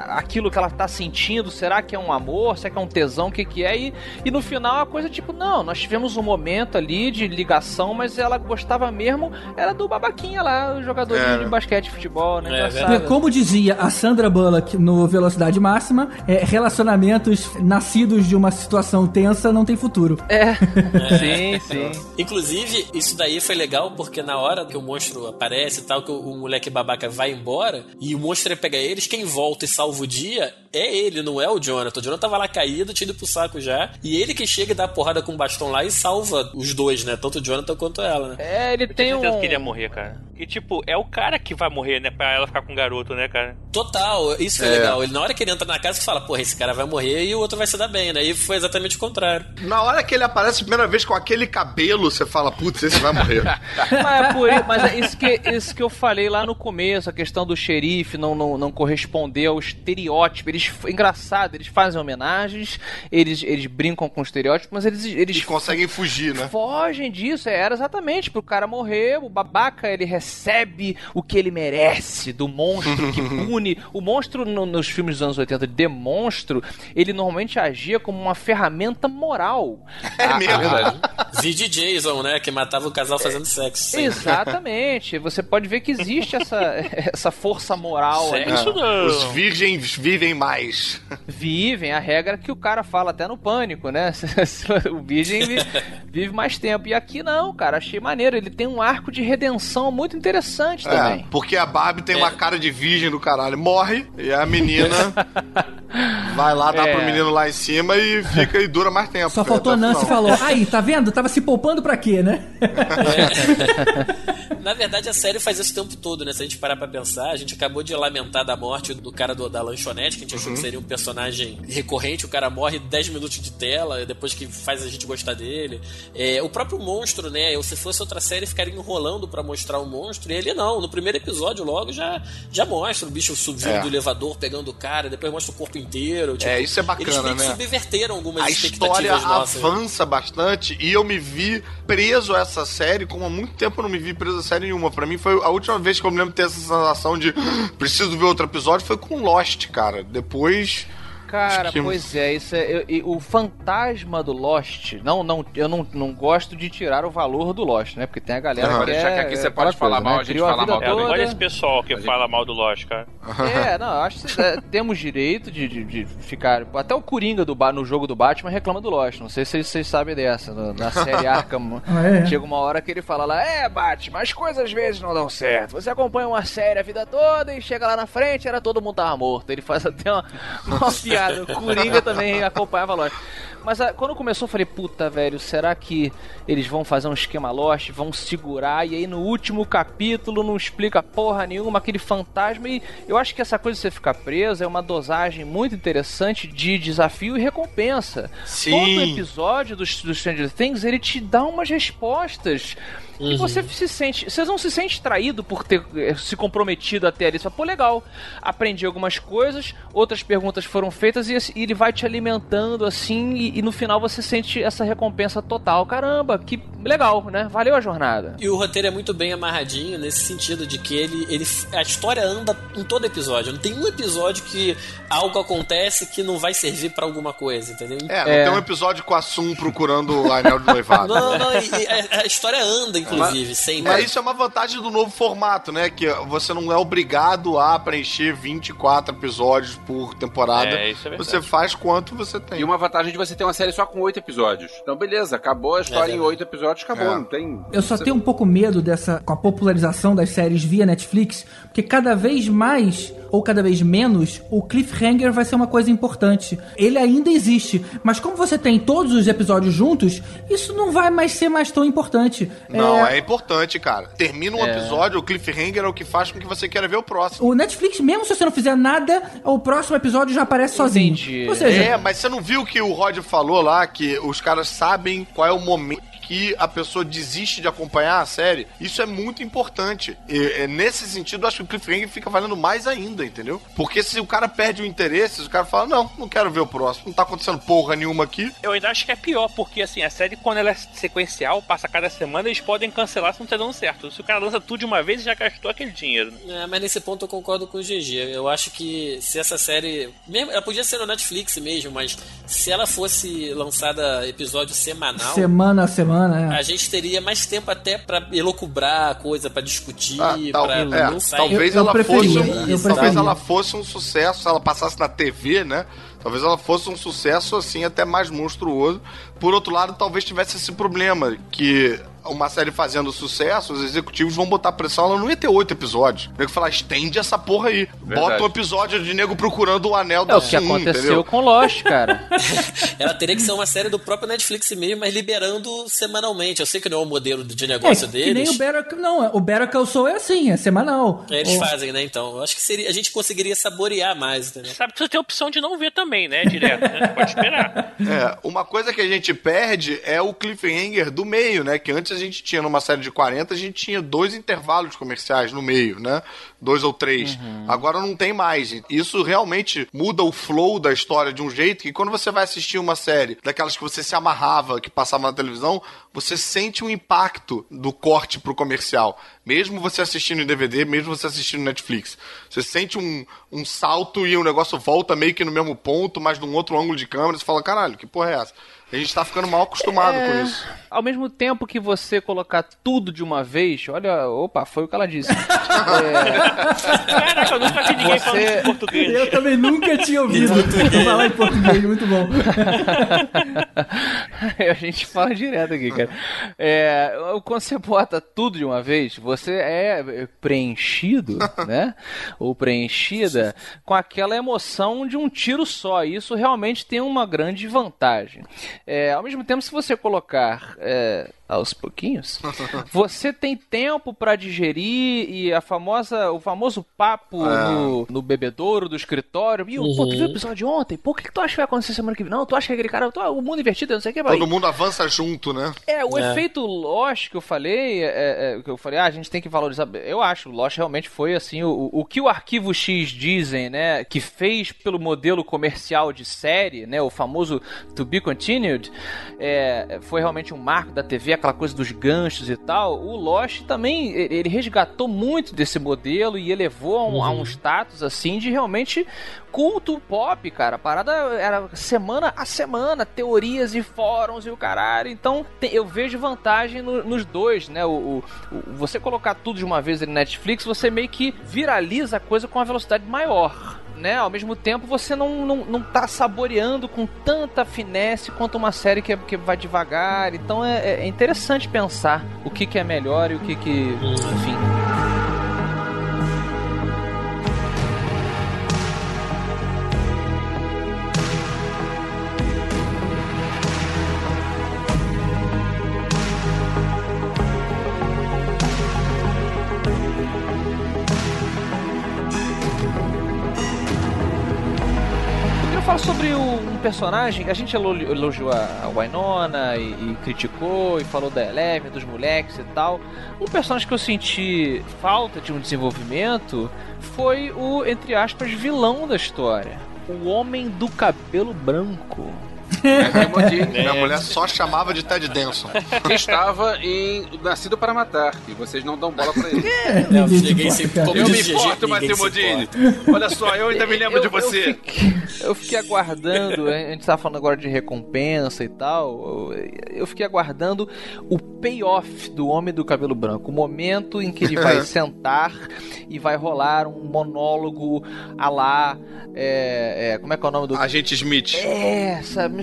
aquilo que ela está sentindo, será que é um amor? Será que é um tesão? O que, que é? E, e no final a coisa tipo, não, nós tivemos um momento ali de ligação, mas ela gostava mesmo, era do babaquinha lá, o jogador É. de basquete, futebol, né? É. É, Como dizia a Sandra Bullock no Velocidade Máxima, é, relacionamentos nascidos de uma situação tensa não tem futuro. É, sim, sim. Inclusive, isso daí foi legal porque na hora que o monstro aparece e tal, que o, o moleque babaca vai embora e o monstro pega eles, quem volta e salva o dia é ele, não é o Jonathan. O Jonathan tava lá caído, tinha ido pro saco já. E ele que chega e dá a porrada com o bastão lá e salva os dois, né? Tanto o Jonathan quanto ela, né? É, ele Eu tem tenho certeza um... que ele ia morrer, cara. E tipo, é o cara que vai morrer, né? Pra ela ficar com o garoto, né, cara? Total, isso foi É. legal. Ele, na hora que ele entra na casa, você fala, porra, esse cara vai morrer e o outro vai se dar bem, né? E foi exatamente o contrário. Na hora que ele aparece a primeira vez com aquele cabelo, você fala, putz, esse vai morrer. Mas é por isso, mas é isso que, isso que eu falei lá no começo, a questão do xerife não, não, não corresponder ao estereótipo. Eles, engraçado, eles fazem homenagens, eles, eles brincam com o estereótipo, mas eles, eles E conseguem fugir, né? fogem disso. Era exatamente pro cara morrer, o babaca ele recebe o que ele merece do monstro que pune. O monstro no- nos filmes dos anos 80 de monstro, ele normalmente agia como uma ferramenta moral. É mesmo. Vide Jason, né? Que matava o casal fazendo sexo. Sim. Exatamente. Você pode ver que existe essa, essa força moral aí. Sexo não. Os virgens vivem mais. Vivem, a regra é que o cara fala até no pânico, né? o virgem vi- vive mais tempo. E aqui não, cara, achei maneiro. Ele tem um arco de redenção muito interessante É, também. porque a Barbie tem É. uma cara de virgem do caralho. Morre e a menina vai lá, dá É. pro menino lá em cima e fica e dura mais tempo. Só faltou a Nancy e falou: Aí, tá vendo? Tava se poupando pra quê, né? Na verdade, a série faz isso o tempo todo, né? Se a gente parar pra pensar, a gente acabou de lamentar da morte do cara do- da lanchonete, que a gente achou que seria um personagem recorrente. O cara morre 10 minutos de tela, depois que faz a gente gostar dele. É, o próprio monstro, né? Eu, se fosse outra série, ficaria enrolando pra mostrar o monstro. E ele não. No primeiro episódio, logo, já, já mostra o bicho subindo É. do elevador, pegando o cara, depois mostra o corpo inteiro. tipo, É, isso é bacana, eles meio que né? subverteram algumas A expectativas história nossas. avança bastante e eu me vi preso a essa série, como há muito tempo eu não me vi preso a série nenhuma. Pra mim foi a última vez que eu me lembro de ter essa sensação de "Ah, preciso ver outro episódio foi com Lost, cara. Depois Cara, que- pois é, isso é eu- e o fantasma do Lost. Não, não, eu não, não gosto de tirar o valor do Lost, né? Porque tem a galera Não, que deixa é, que aqui você é pode falar mal, a gente fala mal É, toda. olha esse pessoal que fala mal do Lost, cara. É, não, acho que é, temos direito de, de, de ficar. Até o Coringa do, no jogo do Batman reclama do Lost. Não sei se vocês, vocês sabem dessa. no- na série Arkham. Ah, é? Chega uma hora que ele fala lá: É, Batman, as coisas às vezes não dão certo. Você acompanha uma série a vida toda e chega lá na frente era todo mundo tava morto. Ele faz até uma, uma piada. O Coringa também acompanhava Lost. Mas ah, quando começou, eu falei, puta, velho, será que eles vão fazer um esquema Lost, vão segurar, e aí no último capítulo não explica porra nenhuma, aquele fantasma, e eu acho que essa coisa de você ficar preso é uma dosagem muito interessante de desafio e recompensa. Sim. Todo episódio do, do Stranger Things, ele te dá umas respostas e você se sente. Você não se sente traído por ter eh, se comprometido até ali. Você fala, pô, legal. Aprendi algumas coisas, outras perguntas foram feitas e, e ele vai te alimentando assim. E, e no final você sente essa recompensa total. Caramba, que legal, né? Valeu a jornada. E o roteiro é muito bem amarradinho nesse sentido de que ele, ele a história anda em todo episódio. Não tem um episódio que algo acontece que não vai servir pra alguma coisa, entendeu? É, não É. tem um episódio com a Sum procurando o anel de noivado. Não, não, e, e a, a história anda, inclusive, sempre. Mas isso é uma vantagem do novo formato, né? Que você não é obrigado a preencher 24 episódios por temporada. É, isso é verdade. você faz quanto você tem. E uma vantagem de você ter uma série só com oito episódios. Então, beleza, acabou a história É em verdade. oito episódios, acabou. É. Não tem. Eu só você- tenho um pouco medo dessa com a popularização das séries via Netflix, porque cada vez mais ou cada vez menos o cliffhanger vai ser uma coisa importante. Ele ainda existe, mas como você tem todos os episódios juntos, isso não vai mais ser mais tão importante. Não, É, é... importante, cara. Termina um episódio, o cliffhanger é o que faz com que você queira ver o próximo. O Netflix, mesmo se você não fizer nada, o próximo episódio já aparece sozinho. Entendi. Ou seja, É, mas você não viu que o Rod falou lá que os caras sabem qual é o momento que a pessoa desiste de acompanhar a série? Isso é muito importante. E, é, nesse sentido, eu acho que o cliffhanger fica valendo mais ainda, entendeu? Porque se o cara perde o interesse, se o cara fala, não, não quero ver o próximo, não tá acontecendo porra nenhuma aqui. Eu ainda acho que é pior, porque assim, a série, quando ela é sequencial, passa cada semana, eles podem cancelar se não tá dando certo. Se o cara lança tudo de uma vez, já gastou aquele dinheiro. né? É, mas nesse ponto eu concordo com o GG. Eu acho que se essa série. Mesmo, ela podia ser no Netflix mesmo, mas se ela fosse lançada episódio semanal. semana a semana, é. A gente teria mais tempo até pra elocubrar a coisa, pra discutir, Ah, tal- pra é, talvez Eu- eu ela preferia, fosse um, eu talvez ela fosse um sucesso se ela passasse na TV, né? Talvez ela fosse um sucesso assim até mais monstruoso. Por outro lado, talvez tivesse esse problema que uma série fazendo sucesso, os executivos vão botar pressão, ela não ia ter oito episódios. O nego falar, estende essa porra aí. Bota um episódio de nego procurando o anel É da o que Sun, aconteceu entendeu? com Lost, cara. Ela teria que ser uma série do próprio Netflix mesmo, mas liberando semanalmente. Eu sei que não é o modelo de É, negócio que nem deles. o Better Não, o Better Call Saul é assim, é semanal. Eles O- fazem, né? Então, eu acho que seria, a gente conseguiria saborear mais, entendeu? Sabe que você tem a opção de não ver também, né? Direto, né? Pode esperar. É, uma coisa que a gente perde é o cliffhanger do meio, né? Que antes a gente tinha numa série de 40, a gente tinha dois intervalos comerciais no meio, né? Dois ou três. Agora não tem mais. Isso realmente muda o flow da história de um jeito que quando você vai assistir uma série daquelas que você se amarrava, que passava na televisão, você sente o impacto do corte pro comercial. Mesmo você assistindo em DVD, mesmo você assistindo Netflix. Você sente um, um salto e o negócio volta meio que no mesmo ponto, mas num outro ângulo de câmera. Você fala, caralho, que porra é essa? A gente tá ficando mal acostumado É, com isso. Ao mesmo tempo que você colocar tudo de uma vez, olha, opa, foi o que ela disse. Caraca, eu nunca vi ninguém Você- falando isso em português. Eu também nunca tinha ouvido falar em português, muito bom. a gente fala direto aqui, cara. É, quando você bota tudo de uma vez, você é preenchido, né? Ou preenchida com aquela emoção de um tiro só. E isso realmente tem uma grande vantagem. É, ao mesmo tempo, se você colocar é, aos pouquinhos, você tem tempo para digerir e a famosa, o famoso papo no, no bebedouro do escritório. Viu, pô, tu viu o episódio de ontem? Pô, o que, que tu acha que vai acontecer semana que vem? Não, tu acha que aquele cara, tu- o mundo invertido, não sei o que, vai. Todo mundo avança junto, né? É, o É. efeito Lost que eu falei, é, é, que eu falei, ah, a gente tem que valorizar. Eu acho, Lost realmente foi assim, o, o que o Arquivo X dizem, né, que fez pelo modelo comercial de série, né, o famoso To Be Continued, é, foi realmente um marco da TV, aquela coisa dos ganchos e tal, o Lost também ele resgatou muito desse modelo e elevou a um, a um status assim de realmente culto pop, cara. A parada era semana a semana, teorias e fóruns e o caralho. Então tem, eu vejo vantagem no, nos dois, né? O, o, o, você colocar tudo de uma vez no Netflix, você meio que viraliza a coisa com uma velocidade maior né? Ao mesmo tempo, você não, não, não tá saboreando com tanta finesse quanto uma série que, que vai devagar. Então é, é interessante pensar o que, que é melhor e o que que. Enfim. Personagem. A gente elogiou a, Wynonna e, e, criticou e falou da Eleven, dos moleques e tal. Um personagem que eu senti falta de um desenvolvimento foi o, entre aspas, vilão da história. O Homem do Cabelo Branco. É, Minha mulher só chamava de Ted Denson. Que estava em Nascido para Matar. E vocês não dão bola pra ele. É, eu cheguei sempre como Eu me importo, Matheus Modini. Olha só, eu ainda me lembro eu, de você. Eu fiquei, eu fiquei, aguardando, a gente tá falando agora de recompensa e tal. Eu fiquei aguardando o payoff do Homem do Cabelo Branco. O momento em que ele vai sentar e vai rolar um monólogo a lá. É, é, como é que é o nome do. Agente Smith. É, sabe?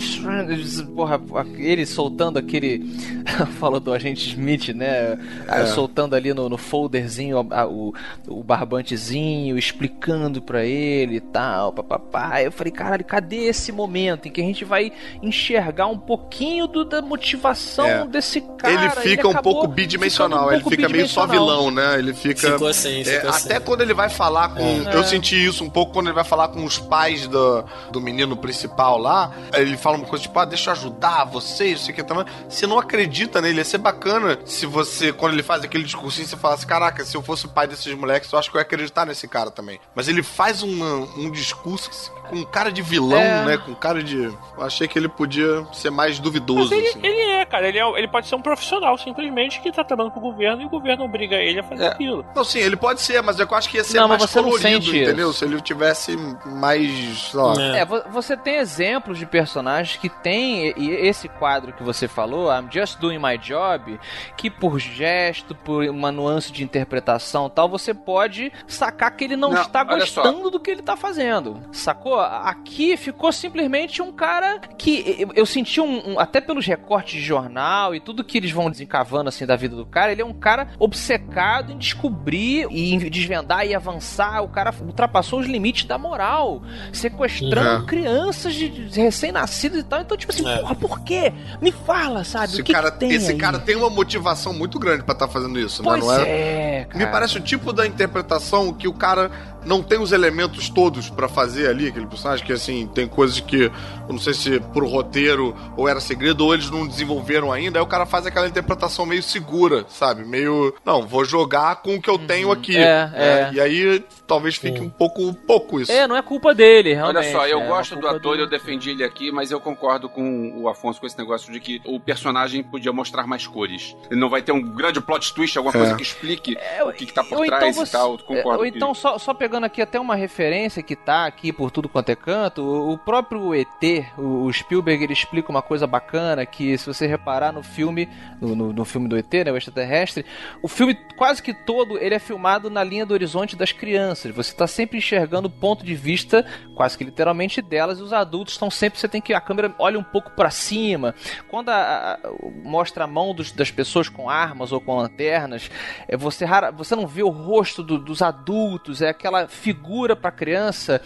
Porra, ele soltando aquele. Falou do agente Smith, né? É. Soltando ali no, no folderzinho a, o, o barbantezinho, explicando para ele e tal, papapá. Eu falei, caralho, cadê esse momento em que a gente vai enxergar um pouquinho do, da motivação é. desse cara? Ele fica ele um pouco bidimensional, um ele fica meio só vilão, né? Ele fica. Ficou assim, é, ficou assim. Até quando ele vai falar com. É. Eu senti isso um pouco quando ele vai falar com os pais do, do menino principal lá. Ele fala uma coisa tipo, ah, deixa eu ajudar vocês, sei que também. Você não acredita nele. Ia ser bacana se você, quando ele faz aquele discursinho, você falasse, caraca, se eu fosse o pai desses moleques, eu acho que eu ia acreditar nesse cara também. Mas ele faz um, um discurso com cara de vilão, é. né? Com cara de. Eu achei que ele podia ser mais duvidoso. Mas ele, assim. ele é, cara. Ele, é, ele pode ser um profissional, simplesmente, que tá trabalhando com o governo e o governo obriga ele a fazer é. aquilo. Não, sim, ele pode ser, mas eu acho que ia ser não, mais colorido, entendeu? Isso. Se ele tivesse mais. Lá. É. é, você tem exemplos de personagens que tem e esse quadro que você falou, I'm Just Doing My Job, que por gesto, por uma nuance de interpretação tal, você pode sacar que ele não, não está gostando do que ele está fazendo. Sacou? Aqui ficou simplesmente um cara que eu senti um, um, até pelos recortes de jornal e tudo que eles vão desencavando assim da vida do cara, ele é um cara obcecado em descobrir e em desvendar e avançar. O cara ultrapassou os limites da moral, sequestrando uhum. crianças de, de recém-nascidos e tal. Então, tipo assim, é. porra, por quê? Me fala, sabe? Esse, o que cara, que tem esse aí? cara tem uma motivação muito grande para estar tá fazendo isso, pois né? Não é, é Me parece o tipo da interpretação que o cara não tem os elementos todos para fazer ali, aquele personagem, que assim, tem coisas que eu não sei se por roteiro ou era segredo, ou eles não desenvolveram ainda, aí o cara faz aquela interpretação meio segura, sabe? Meio, não, vou jogar com o que eu tenho aqui. É, é. E aí talvez fique um pouco pouco isso. É, não é culpa dele, realmente. Olha só, eu é, gosto do ator eu defendi ele aqui, mas eu concordo com o Afonso com esse negócio de que o personagem podia mostrar mais cores. Ele não vai ter um grande plot twist, alguma É. coisa que explique o que, que tá por Ou então trás você- e tal. Concordo. Ou então, só, só pegando aqui até uma referência que tá aqui por tudo quanto é canto, o próprio ET, o Spielberg, ele explica uma coisa bacana que, se você reparar no filme, no, no- filme do ET, né, o extraterrestre, o filme quase que todo ele é filmado na linha do horizonte das crianças. Você tá sempre enxergando o ponto de vista, quase que literalmente delas, e os adultos estão sempre, você tem que a câmera olha um pouco para cima. Quando a- a- mostra a mão dos- das pessoas com armas ou com lanternas, é, você, rara, você não vê o rosto do- dos adultos, é aquela figura para criança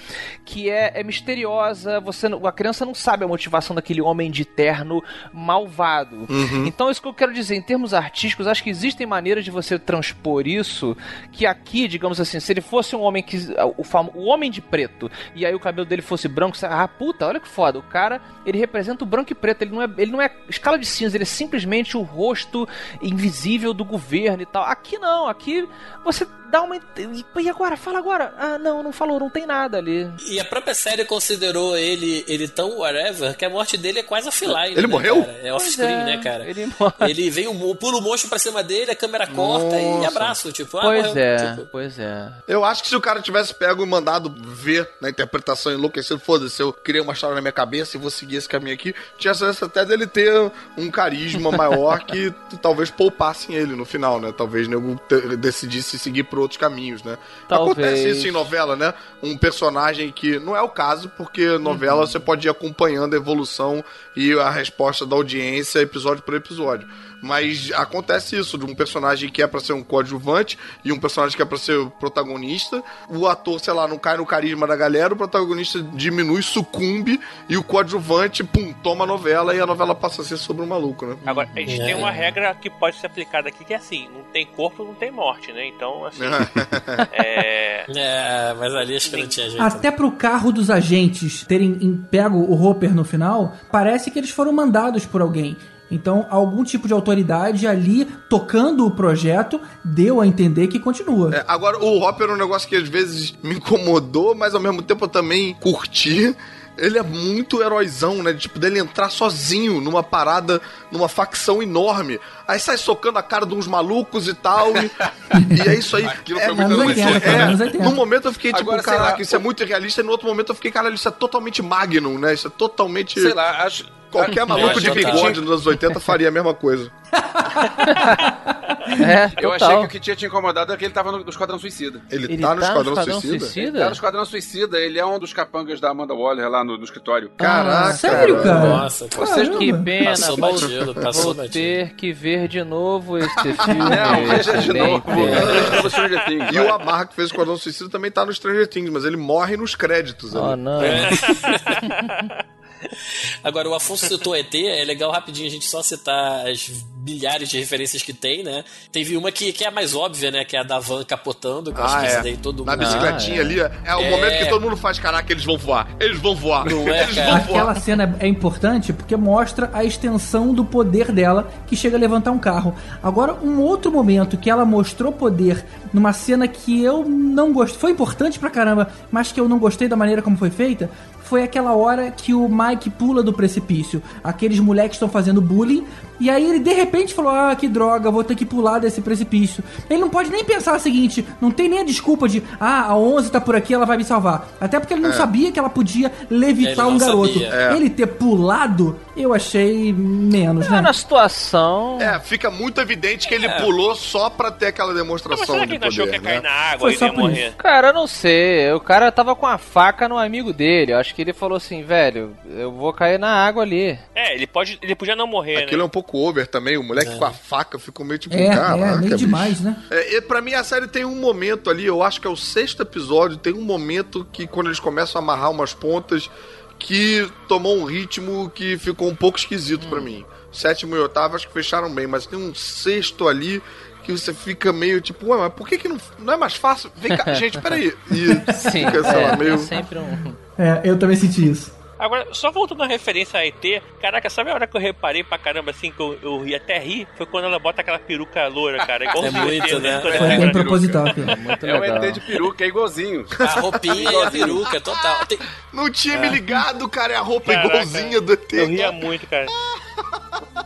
que é, é misteriosa, você a criança não sabe a motivação daquele homem de terno malvado. Então, isso que eu quero dizer, em termos artísticos, acho que existem maneiras de você transpor isso, que aqui, digamos assim, se ele fosse um homem que. O, famo- o homem de preto, e aí o cabelo dele fosse branco, você, ah, puta, olha que foda. O cara, ele representa o branco e preto, ele não é, ele não é escala de cinza, ele é simplesmente o rosto invisível do governo e tal. Aqui não, aqui você dá uma. E agora? Fala agora. Ah, ah, não, não falou, não tem nada ali. E a própria série considerou ele, ele tão whatever que a morte dele é quase offline. Ele né, morreu? cara? É off-screen, Pois é, né, cara? Ele morre. Ele vem, o pula o monstro pra cima dele, a câmera corta e abraço. Tipo, ah, Pois morreu, é, tipo. pois é. Eu acho que se o cara tivesse pego e mandado ver na interpretação enlouquecido, foda-se, eu criei uma história na minha cabeça e vou seguir esse caminho aqui, tinha chance até dele ter um carisma maior que talvez poupassem ele no final, né? Talvez nego decidisse seguir por outros caminhos, né? Talvez. Acontece isso em novela, né? Um personagem que não é o caso, porque novela você pode ir acompanhando a evolução e a resposta da audiência episódio por episódio. Mas acontece isso, de um personagem que é pra ser um coadjuvante e um personagem que é pra ser o protagonista. O ator, sei lá, não cai no carisma da galera, o protagonista diminui, sucumbe e o coadjuvante, pum, toma a novela e a novela passa a ser sobre um maluco, né? Agora, a gente É. tem uma regra que pode ser aplicada aqui, que é assim, não tem corpo, não tem morte, né? Então, assim, é... É, mas ali acho que não tinha jeito. Até pro carro dos agentes terem em- pego o Hopper no final, parece que eles foram mandados por alguém. Então, algum tipo de autoridade ali tocando o projeto deu a entender que continua. É, agora, o Hopper é um negócio que às vezes me incomodou, mas ao mesmo tempo eu também curti. Ele é muito heróizão, né? Tipo, dele entrar sozinho numa parada, numa facção enorme. Aí sai socando a cara de uns malucos e tal. E, e é isso aí. Aquilo é, foi muito 80, é, anos 80. num momento eu fiquei tipo, Agora, sei caraca, lá, isso é muito irrealista. E no outro momento eu fiquei, caralho, isso é totalmente Magnum, né? Isso é totalmente. Sei lá, acho. Qualquer maluco de tá. bigode nos anos 80 faria a mesma coisa. É, Eu total. achei que o que tinha te incomodado é que ele tava no, no Esquadrão Suicida. Ele, Ele tá no Esquadrão, Suicida? Ele tá no Esquadrão Suicida, ele é um dos capangas da Amanda Waller lá no, no escritório. Caraca. Sério, cara? Nossa, cara. Vocês Caramba. Que pena, Passou vou, batido, passou vou batido. ter que ver de novo esse filme. Não, veja de novo. pena. Pelo Stranger Things, E o Amarra que fez o Esquadrão Suicida também tá no Stranger Things, mas ele morre nos créditos. Oh, ali. não. Agora, o Afonso citou ET, é legal rapidinho a gente só citar as milhares de referências que tem, né? Teve uma que, que é a mais óbvia, né? Que é a da van capotando, que eu acho Ah, que é. daí todo Na mundo... bicicletinha Ah, é. ali, é o É. momento que todo mundo faz, caraca, eles vão voar, eles vão voar, Não é, eles cara? vão Aquela voar. cena é importante porque mostra a extensão do poder dela que chega a levantar um carro. Agora, um outro momento que ela mostrou poder numa cena que eu não gostei, foi importante pra caramba, mas que eu não gostei da maneira como foi feita, foi aquela hora que o Mike pula do precipício. Aqueles moleques estão fazendo bullying e aí ele de repente falou: "Ah, que droga, vou ter que pular desse precipício". Ele não pode nem pensar o seguinte, não tem nem a desculpa de: "Ah, a 11 tá por aqui, ela vai me salvar". Até porque ele não sabia que ela podia levitar Ele um garoto. É. Ele ter pulado, eu achei menos, É, né? na situação. É, fica muito evidente que ele pulou só pra ter aquela mas demonstração será que de ele não achou que poder, ia cair né? na água Foi e só ia por morrer? isso. Cara, eu não sei. O cara tava com a faca no amigo dele. Eu acho que ele falou assim, velho, eu vou cair na água ali. É, ele, pode, ele podia não morrer, Aquilo é né? um pouco over também, o moleque com a faca ficou meio tipo, É, caraca, é, meio demais, né? É, e pra mim a série tem um momento ali, eu acho que é o sexto episódio, tem um momento que quando eles começam a amarrar umas pontas que tomou um ritmo que ficou um pouco esquisito pra mim. Sétimo e oitavo acho que fecharam bem, mas tem um sexto ali que você fica meio tipo, ué, mas por que que não, não é mais fácil? Vem cá, gente, peraí. E Sim, fica, sei lá, é, meio... é sempre um... É, eu também senti isso. Agora, só voltando à referência a ET, caraca, sabe a hora que eu reparei pra caramba, assim, que eu, eu ri até ri? Foi quando ela bota aquela peruca loura, cara. Igual É muito, né? Quando É ela Foi pega bem proposital. Muito É o legal. ET de peruca, é igualzinho. A roupinha e a peruca, total. Tem- Não tinha me ligado, cara, é a roupa Caraca, igualzinha do ET. Eu ria muito, cara.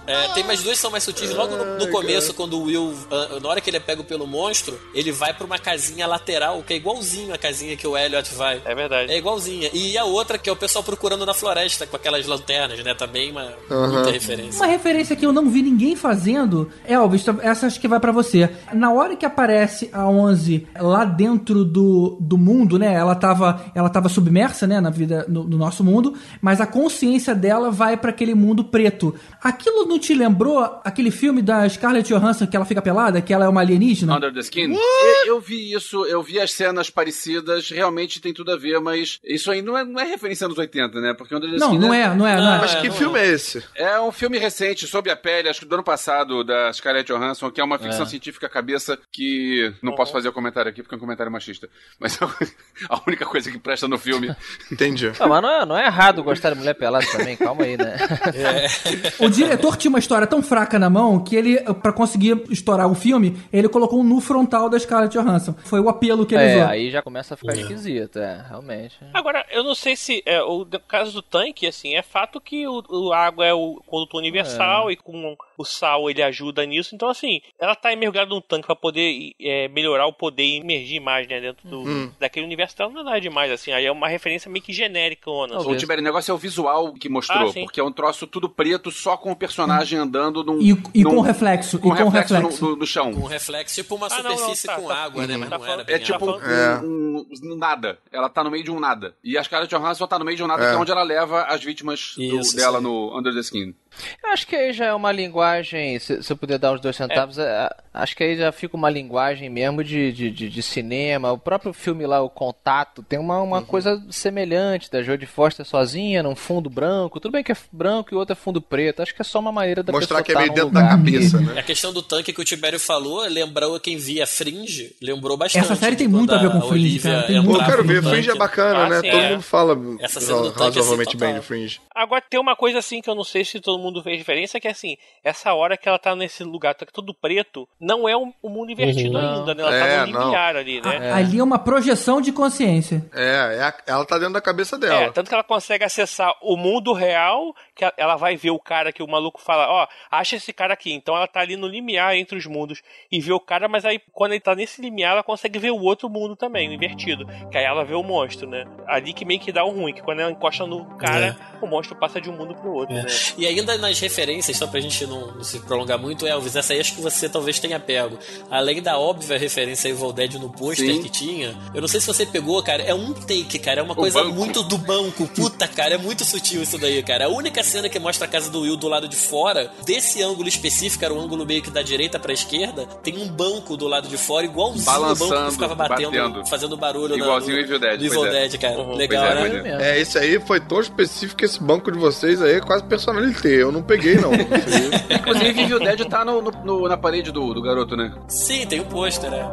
É, tem mais duas que são mais sutis. Logo no, no começo, quando o Will, ah, na hora que ele é pego pelo monstro, ele vai pra uma casinha lateral, que é igualzinho a casinha que o Elliot vai. É verdade. É igualzinha. E a outra, que é o pessoal procurando na floresta, com aquelas lanternas, né? Também uma Aham. muita referência. Uma referência que eu não vi ninguém fazendo, Elvis, essa acho que vai pra você. Na hora que aparece a 11 lá dentro do, do mundo, né? Ela tava, ela tava submersa, né, na vida no, no nosso mundo, mas a consciência dela vai pra aquele mundo preto. Aquilo não te lembrou aquele filme da Scarlett Johansson que ela fica pelada, que ela é uma alienígena? Under the Skin? Eu, eu vi isso, eu vi as cenas parecidas, realmente tem tudo a ver, mas isso aí não é, não é referência anos 80, né? Porque Under the Não, Skin não é, não é, não é. Mas É, que não filme é esse? É um filme recente, Sob a Pele, acho que do ano passado, da Scarlett Johansson, que é uma ficção científica cabeça que não posso fazer o comentário aqui porque é um comentário machista. Mas a única coisa que presta no filme. Entendi. Ah, mas não é, não é errado gostar de mulher pelada também, calma aí, né? O diretor tinha uma história tão fraca na mão que ele, pra conseguir estourar o filme, ele colocou um nu frontal da Scarlett Johansson. Foi o apelo que ele É, usou. aí já começa a ficar esquisito, é, realmente. Agora, eu não sei se é, o caso do tanque, assim, é fato que o, o água é o condutor universal e com o sal ele ajuda nisso. Então, assim, ela tá mergulhada num tanque pra poder é, melhorar o poder e emergir mais, né, dentro do, Hum. daquele universo dela, não é nada demais, assim. Aí é uma referência meio que genérica, Ona. O Tibério, o negócio é o visual que mostrou, Ah, porque é um troço tudo preto, só com o personagem andando num. E, e num- com reflexo. com e com reflexo, reflexo. No, no- no chão. Com reflexo, tipo uma Ah, não, não, superfície tá, com tá. água, né? Mas Tá não era falando- bem É tipo um, um- um nada. Ela tá no meio de um nada. E a Scarlett Johansson tá no meio de um nada, É. que é onde ela leva as vítimas do- dela no Under the Skin. Eu acho que aí já é uma linguagem, se, se eu puder dar uns dois centavos, é, acho que aí já fica uma linguagem mesmo de, de, de, de cinema. O próprio filme lá, O Contato, tem uma, uma coisa semelhante da Jodie Foster sozinha, num fundo branco. Tudo bem que é branco e o outro é fundo preto. Acho que é só uma maneira da Mostrar pessoa que é tá meio dentro da lugar cabeça, que- né? A questão do tanque que o Tibério falou, lembrou quem via Fringe, lembrou bastante. Essa série tem muito a ver com Fringe, Olivia cara, tem eu quero ver. Fringe é bacana, Ah, né? sim, Todo é. mundo fala Essa cena do tanque, razoavelmente assim, bem de Fringe. Agora tem uma coisa assim que eu não sei se todo mundo vê diferença, que é assim, essa hora que ela tá nesse lugar, tá todo preto, não é o, o mundo invertido Uhum. ainda, né? Ela É, tá no não. limiar ali, né? Ali é uma projeção de consciência. É, é a- ela tá dentro da cabeça É, dela. tanto que ela consegue acessar o mundo real, que ela- ela vai ver o cara que o maluco fala, ó, acha esse cara aqui. Então ela tá ali no limiar entre os mundos e vê o cara, mas aí quando ele tá nesse limiar, ela consegue ver o outro mundo também, o invertido. Que aí ela vê o monstro, né? Ali que meio que dá o ruim, que quando ela encosta no cara, o monstro passa de um mundo pro outro, É. né? E ainda nas referências, só pra gente não, não se prolongar muito, Elvis, essa aí acho que você talvez tenha pego. Além da óbvia referência a Evil Dead no pôster que tinha, eu não sei se você pegou, cara, é um take, cara, é uma coisa banco. muito do banco. Puta, cara, é muito sutil isso daí, cara. A única cena que mostra a casa do Will do lado de fora, desse ângulo específico, era o ângulo meio que da direita pra esquerda, tem um banco do lado de fora, igualzinho o banco Balançando, que ficava batendo, batendo. fazendo barulho na- Igualzinho no, o Evil Dead, do Evil pois é. Dead, cara. Uhum. Legal, é, né? é. É, esse aí foi tão específico que esse banco de vocês aí é quase personalité. Eu não peguei, não. Inclusive, Evil Dead tá no, no- no- na parede do, do garoto, né? Sim, tem um pôster, né?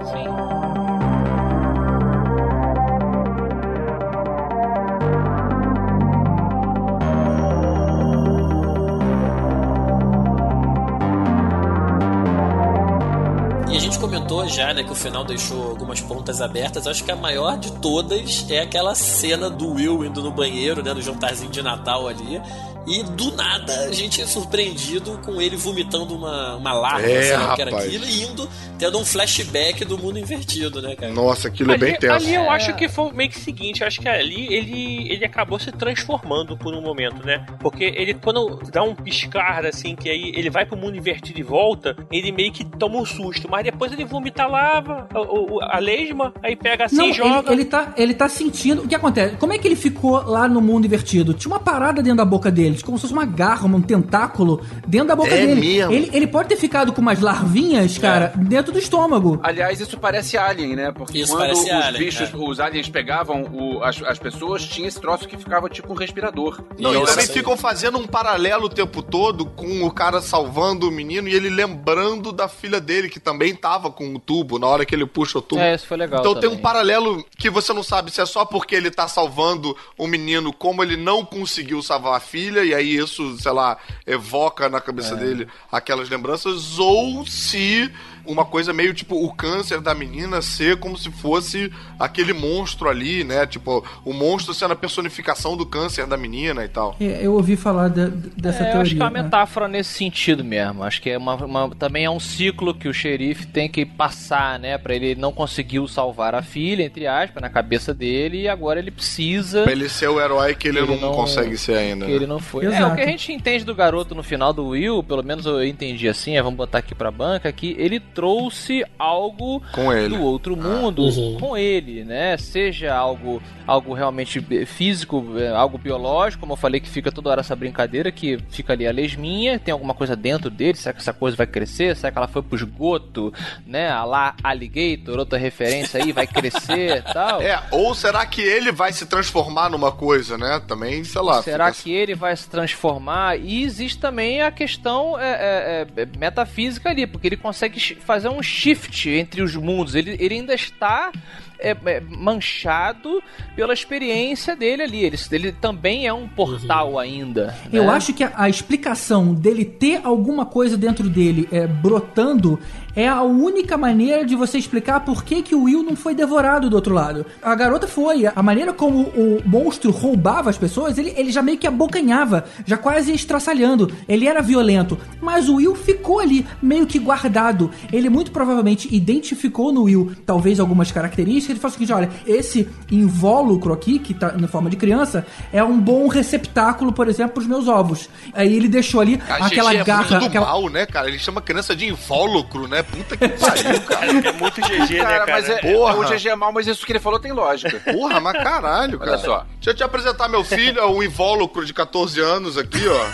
E a gente comentou já, né, que o final deixou algumas pontas abertas. Acho que a maior de todas é aquela cena do Will indo no banheiro, né, no jantarzinho de Natal ali. E do nada a gente é surpreendido com ele vomitando uma, uma larva, É, sei lá o que era aquilo, e indo tendo um flashback do mundo invertido, né, cara? Nossa, aquilo é ali, bem tenso. ali eu acho que foi meio que o seguinte, eu acho que ali ele, ele acabou se transformando por um momento, né? Porque ele, quando dá um piscar, assim, que aí ele vai pro mundo invertido e volta, ele meio que toma um susto, mas depois ele vomita a lava, a, o- a lesma, aí pega assim Não, e ele, joga. ele, tá, ele tá sentindo. O que acontece? Como é que ele ficou lá no mundo invertido? Tinha uma parada dentro da boca dele, como se fosse uma garra, um tentáculo dentro da boca É dele. mesmo? Ele, ele pode ter ficado com umas larvinhas, cara, dentro do estômago. Aliás, isso parece Alien, né? Porque Isso quando os Alien, bichos, é. os aliens pegavam o- as, as pessoas, tinha esse troço que ficava tipo um respirador. Não, Isso, e também ficam fazendo um paralelo o tempo todo com o cara salvando o menino e ele lembrando da filha dele, que também tava com o tubo na hora que ele puxa o tubo. É, isso foi legal Então tem um também. paralelo que você não sabe se é só porque ele tá salvando o menino, como ele não conseguiu salvar a filha, e aí isso, sei lá, evoca na cabeça dele aquelas lembranças, ou se uma coisa meio tipo o câncer da menina ser como se fosse aquele monstro ali, né? Tipo, o monstro sendo a personificação do câncer da menina e tal. É, Eu ouvi falar de- dessa É, eu teoria. acho que é uma né? metáfora nesse sentido mesmo. Acho que é uma, uma- também é um ciclo que o xerife tem que passar, né? Pra ele não conseguiu salvar a filha, entre aspas, na cabeça dele, e agora ele precisa. Pra ele ser o herói que ele, Ele não, não- consegue ser ainda. Que né? ele não foi. É, Exato. o que a gente entende do garoto no final do Will, pelo menos eu entendi assim, é, vamos botar aqui pra banca, que ele trouxe algo Com ele. do outro mundo Uhum. com ele, né? Seja algo, algo realmente físico, eh, algo biológico, como eu falei que fica toda hora essa brincadeira, que fica ali a lesminha, tem alguma coisa dentro dele, será que essa coisa vai crescer? Será que ela foi pro esgoto, né? A lá Alligator, outra referência aí, vai crescer e tal. É, ou será que ele vai se transformar numa coisa, né? Também, sei lá. Será fica- que ele vai se transformar? E existe também a questão é, é, é, metafísica ali, porque ele consegue fazer um shift entre os mundos. Ele, ele ainda está é, é, manchado pela experiência dele ali. Ele, ele também é um portal Uhum. ainda. Eu né? acho que a, a explicação dele ter alguma coisa dentro dele é, brotando é a única maneira de você explicar por que, que o Will não foi devorado do outro lado. A garota foi. A maneira como o monstro roubava as pessoas, ele, ele já meio que abocanhava, já quase estraçalhando. Ele era violento. Mas o Will ficou ali, meio que guardado. Ele muito provavelmente identificou no Will, talvez, algumas características. Ele falou o seguinte: olha, esse invólucro aqui, que tá na forma de criança, é um bom receptáculo, por exemplo, para os meus ovos. Aí ele deixou ali A aquela é garra. muito do aquela... mal, né, cara? Ele chama a criança de invólucro, né? Puta que pariu, cara. É muito GG, né, Cara, cara? mas é, Porra. o GG é mal, mas isso que ele falou tem lógica. Porra, mas caralho, cara. Olha só. Deixa eu te apresentar meu filho, é um invólucro de 14 anos aqui, ó.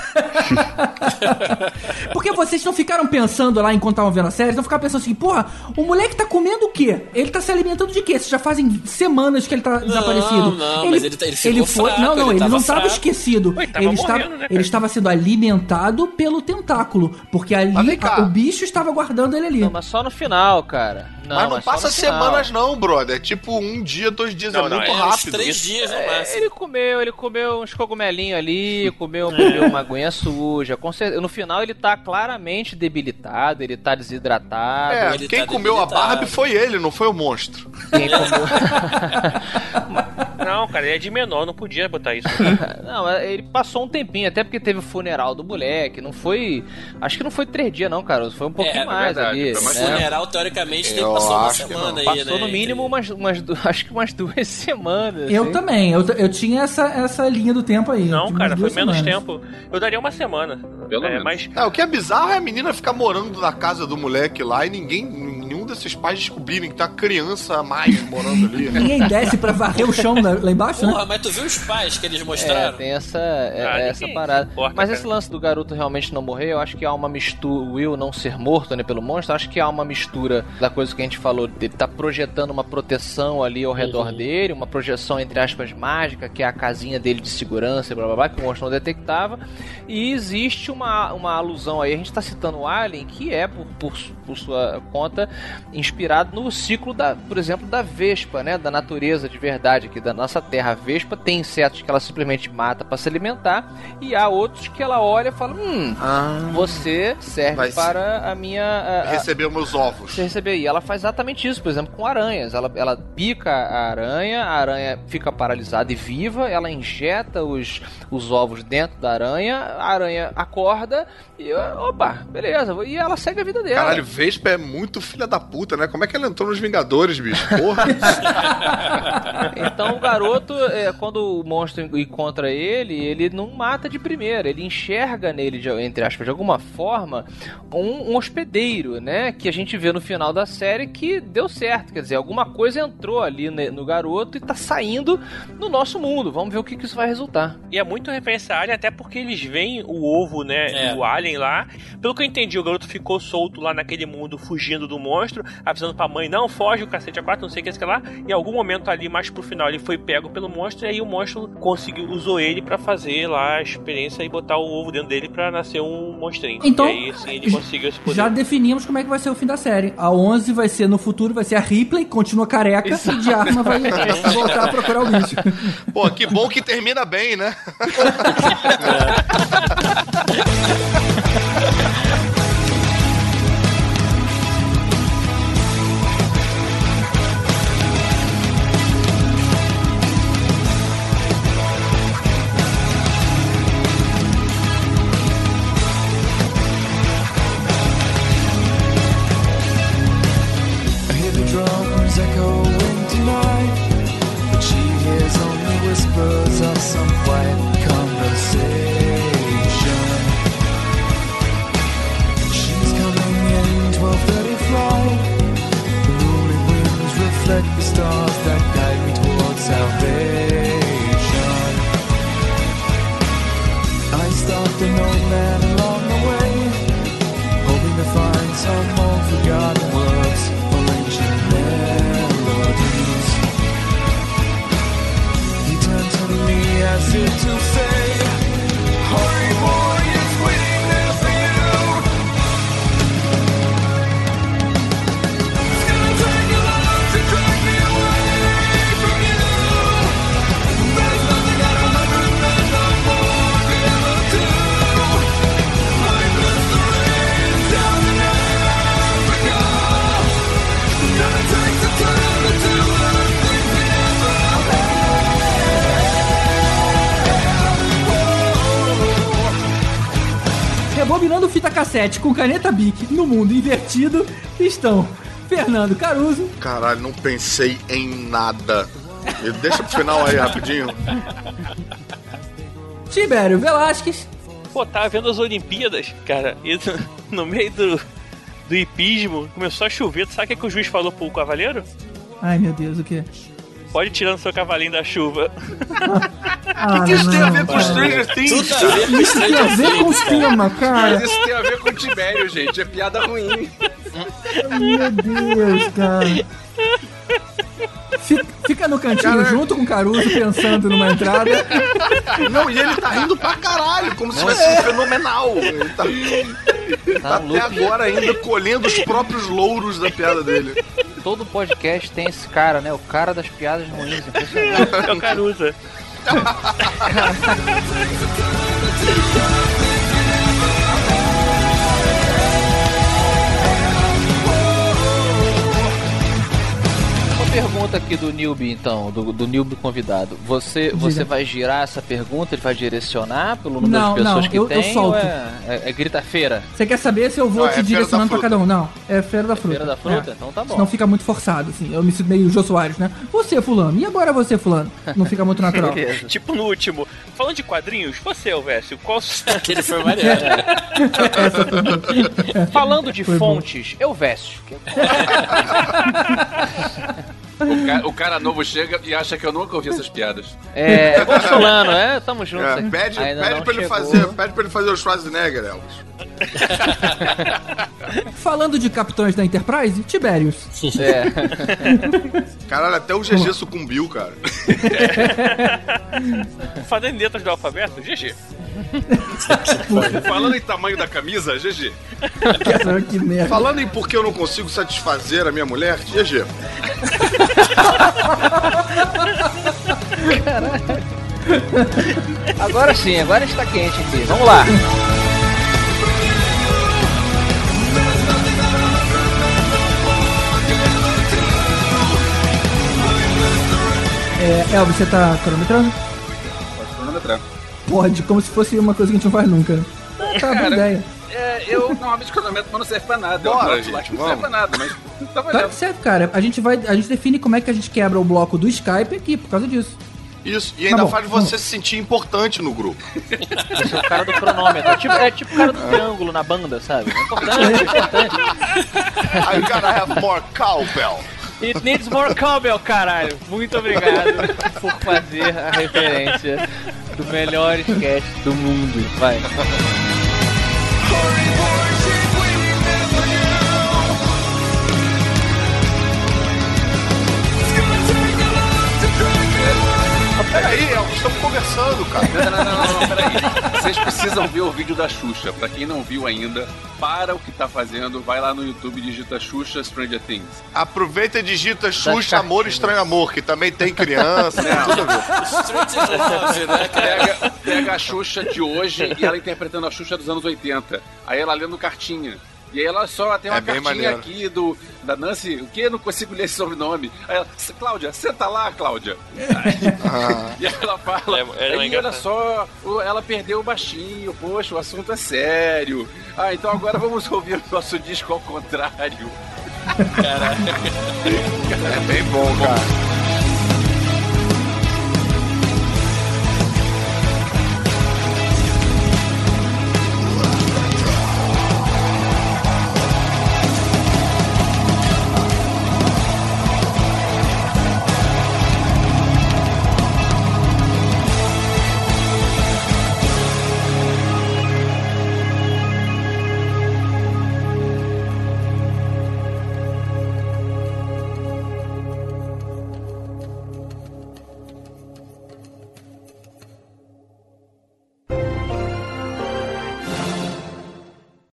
Porque vocês não ficaram pensando lá enquanto estavam vendo a série, não ficaram pensando assim, porra, o moleque tá comendo o quê? Ele tá se alimentando de quê? Já fazem semanas que ele tá desaparecido. não, mas ele tá- ele ficou foi, fraco, Não, não, ele ele, tava não tava fraco. esquecido. Ele, morrendo, estava, né, ele estava sendo alimentado pelo tentáculo. Porque ali Mas a- o bicho estava guardando ele ali. Não, mas só no final, cara. Não, mas não é só passa final. semanas, não, brother. É tipo um dia, dois dias, Não, é não, muito é É, uns rápido. três Isso. dias no É, máximo. ele comeu, ele comeu uns cogumelinhos ali, comeu, bebeu uma aguinha suja. No final ele tá claramente debilitado, ele tá desidratado. É, ele quem tá comeu a. Barbie foi ele, não foi o monstro. Quem Não, cara, ele é de menor, não podia botar isso. Não, é, ele passou um tempinho, até porque teve o funeral do moleque. Não foi. Acho que não foi três dias, não, cara. Foi um pouquinho É, mais verdade, ali. O né? funeral, teoricamente, tem passou uma acho que semana aí, Passou né? no mínimo umas, umas acho que umas duas semanas. Eu assim. também, eu, eu tinha essa, essa linha do tempo aí. Não, cara, foi duas menos semanas. tempo. Eu daria uma semana. Pelo é, menos. Mas É, o que é bizarro é a menina ficar morando na casa do moleque lá e ninguém, nenhum desses pais descobrirem que tem uma criança a mais morando ali. né? Ninguém desce pra varrer o chão lá lá embaixo, né? Porra, mas tu viu os pais que eles É, mostraram? tem essa, é- Ah, essa ninguém parada. se importa, Mas cara. esse lance do garoto realmente não morrer, eu acho que há uma mistura. O Will não ser morto, né, pelo monstro, eu acho que há uma mistura da coisa que a gente falou. Ele tá projetando uma proteção ali ao redor dele, uma projeção, entre aspas, mágica, que é a casinha dele de segurança e blá blá blá, que o monstro não detectava. E existe uma, uma alusão aí, a gente tá citando o Alien, que é, por, por, por sua conta, inspirado no ciclo da, por exemplo, da Vespa, né? Da natureza de verdade aqui da nossa Terra. A Vespa tem insetos que ela simplesmente mata para se alimentar e há outros que ela olha e fala: Hum, você serve para a minha. a- a- Recebeu meus ovos. você receber. E ela faz exatamente isso, por exemplo, com aranhas. Ela, ela pica a aranha, a aranha fica paralisada e viva, ela injeta os, os ovos dentro da aranha, a aranha acorda e, opa, beleza. E ela segue a vida dela. Caralho, Vespa é muito filha da puta, né? Como é que ela entrou nos Vingadores, bicho? Porra. Então o garoto, é, quando o monstro encontra ele, ele não mata de primeira, ele enxerga nele, de- entre aspas, de alguma forma, um, um hospedeiro, né? Que a gente vê no final da série que deu certo. Quer dizer, alguma coisa entrou ali no garoto e tá saindo no nosso mundo. Vamos ver o que, que isso vai resultar. E é muito referência à Alien, até porque eles veem o ovo, né, É. do Alien lá. Pelo que eu entendi, o garoto ficou solto lá naquele mundo, fugindo do monstro, avisando pra mãe, não, foge o cacete a quatro, não sei o que, sei lá. Em algum momento ali, mais pro final, ele foi pego pelo monstro, e aí o monstro conseguiu, usou ele pra fazer lá a experiência e botar o ovo dentro dele pra nascer um monstrinho. Então, e aí, assim, ele conseguiu esse poder. Já definimos como é que vai ser o fim da série. A 11 vai ser no futuro, vai ser a Ripley, continua careca, e de arma vai voltar a procurar o bicho. Pô, que bom que termina bem, né? I some quiet conversation. She's coming in 12:30 flight. The rolling reflect the stars that. Cassete com caneta Bic no mundo invertido estão Fernando Caruso. Caralho, não pensei em nada. Deixa pro final aí rapidinho. Tibério Velasquez. Pô, tava vendo as Olimpíadas, cara, e no meio do, do hipismo começou a chover. Tu sabe o que, que o juiz falou pro cavaleiro? Ai meu Deus, o que? Pode ir tirando seu cavalinho da chuva. Ah, O que isso tem a ver com não, Stranger Things? Tudo a ver com Isso tem a ver com o tema, cara. Mas isso tem a ver com o Tibério, gente. É piada ruim. Meu Deus, cara. Fica, fica no cantinho Cara- junto com o Caruso pensando numa entrada. Não, e ele tá rindo pra caralho, como se tivesse sido fenomenal. Ele tá, ele tá Tá até agora ainda colhendo os próprios louros da piada dele. Todo podcast tem esse cara, né? O cara das piadas ruins. É o Carusa. pergunta aqui do Newbie, então, do, do Newbie convidado. Você, você vai girar essa pergunta? Ele vai direcionar pelo número Não, de pessoas não, que eu- eu tem? solto. Ou é, é, é grita-feira? Você quer saber se eu vou Não, é te Feira direcionando pra cada um? Não, é Feira da Fruta. Feira da Fruta? É. Então tá bom. Senão fica muito forçado, assim. Eu me sinto meio Jô Soares, né? Você, fulano. E agora você, fulano? Não fica muito natural. Tipo no último. Falando de quadrinhos, você, Elvésio, qual. Aquele foi maneiro. Boa. Falando de Foi bom. fontes, eu vesto. O cara, o cara novo chega e acha que eu nunca ouvi essas piadas. É, consolando, é? Tamo junto. É, pede Ainda pede pra ele fazer, pede pra ele fazer o Schwarzenegger, Elvis. Falando de capitães da Enterprise, Tiberius. É. Caralho, até o GG sucumbiu, cara. Falando em letras do alfabeto, GG. Falando em tamanho da camisa, GG. Cara, que merda. Falando em por que eu não consigo satisfazer a minha mulher, GG. Agora sim, agora está quente aqui. Vamos lá. É, Elvis, você tá cronometrando? Pode cronometrar. Pode, como se fosse uma coisa que a gente não faz nunca. Ah, Tá, boa ideia. É, eu normalmente cronometro, mas não serve pra nada. Bora, eu gente, que não serve pra nada, mas tá Tá valendo. certo, cara. A gente vai. A gente define como é que a gente quebra o bloco do Skype aqui por causa disso. Isso, e ainda bom, faz tá bom. você se sentir importante no grupo. Esse é o cara do cronômetro. É tipo, é tipo o cara do triângulo na banda, sabe? É importante, é importante. I gotta have more cowbell. It needs more cowbell, caralho. Muito obrigado por fazer a referência do melhor sketch do mundo. Vai. Peraí, estamos conversando, cara. Não, não, não, não, não, peraí. Vocês precisam ver o vídeo da Xuxa. Pra quem não viu ainda, para o que tá fazendo, vai lá no YouTube e digita Xuxa Stranger Things. Aproveita e digita Xuxa Amor Estranho Amor, que também tem criança, tem tudo a ver. Né? Pega, pega a Xuxa de hoje e ela interpretando a Xuxa dos anos 80. Aí ela lendo cartinha. E aí ela só tem uma É cartinha maneiro. aqui do, da Nancy, o que? Eu não consigo ler esse sobrenome. Aí ela, "S- Cláudia, senta lá, Cláudia. Ah, E ela fala, É- é aí olha engraçado. só, ela perdeu o baixinho, poxa, o assunto é sério. Ah, então agora vamos ouvir o nosso disco ao contrário. é bem bom, cara.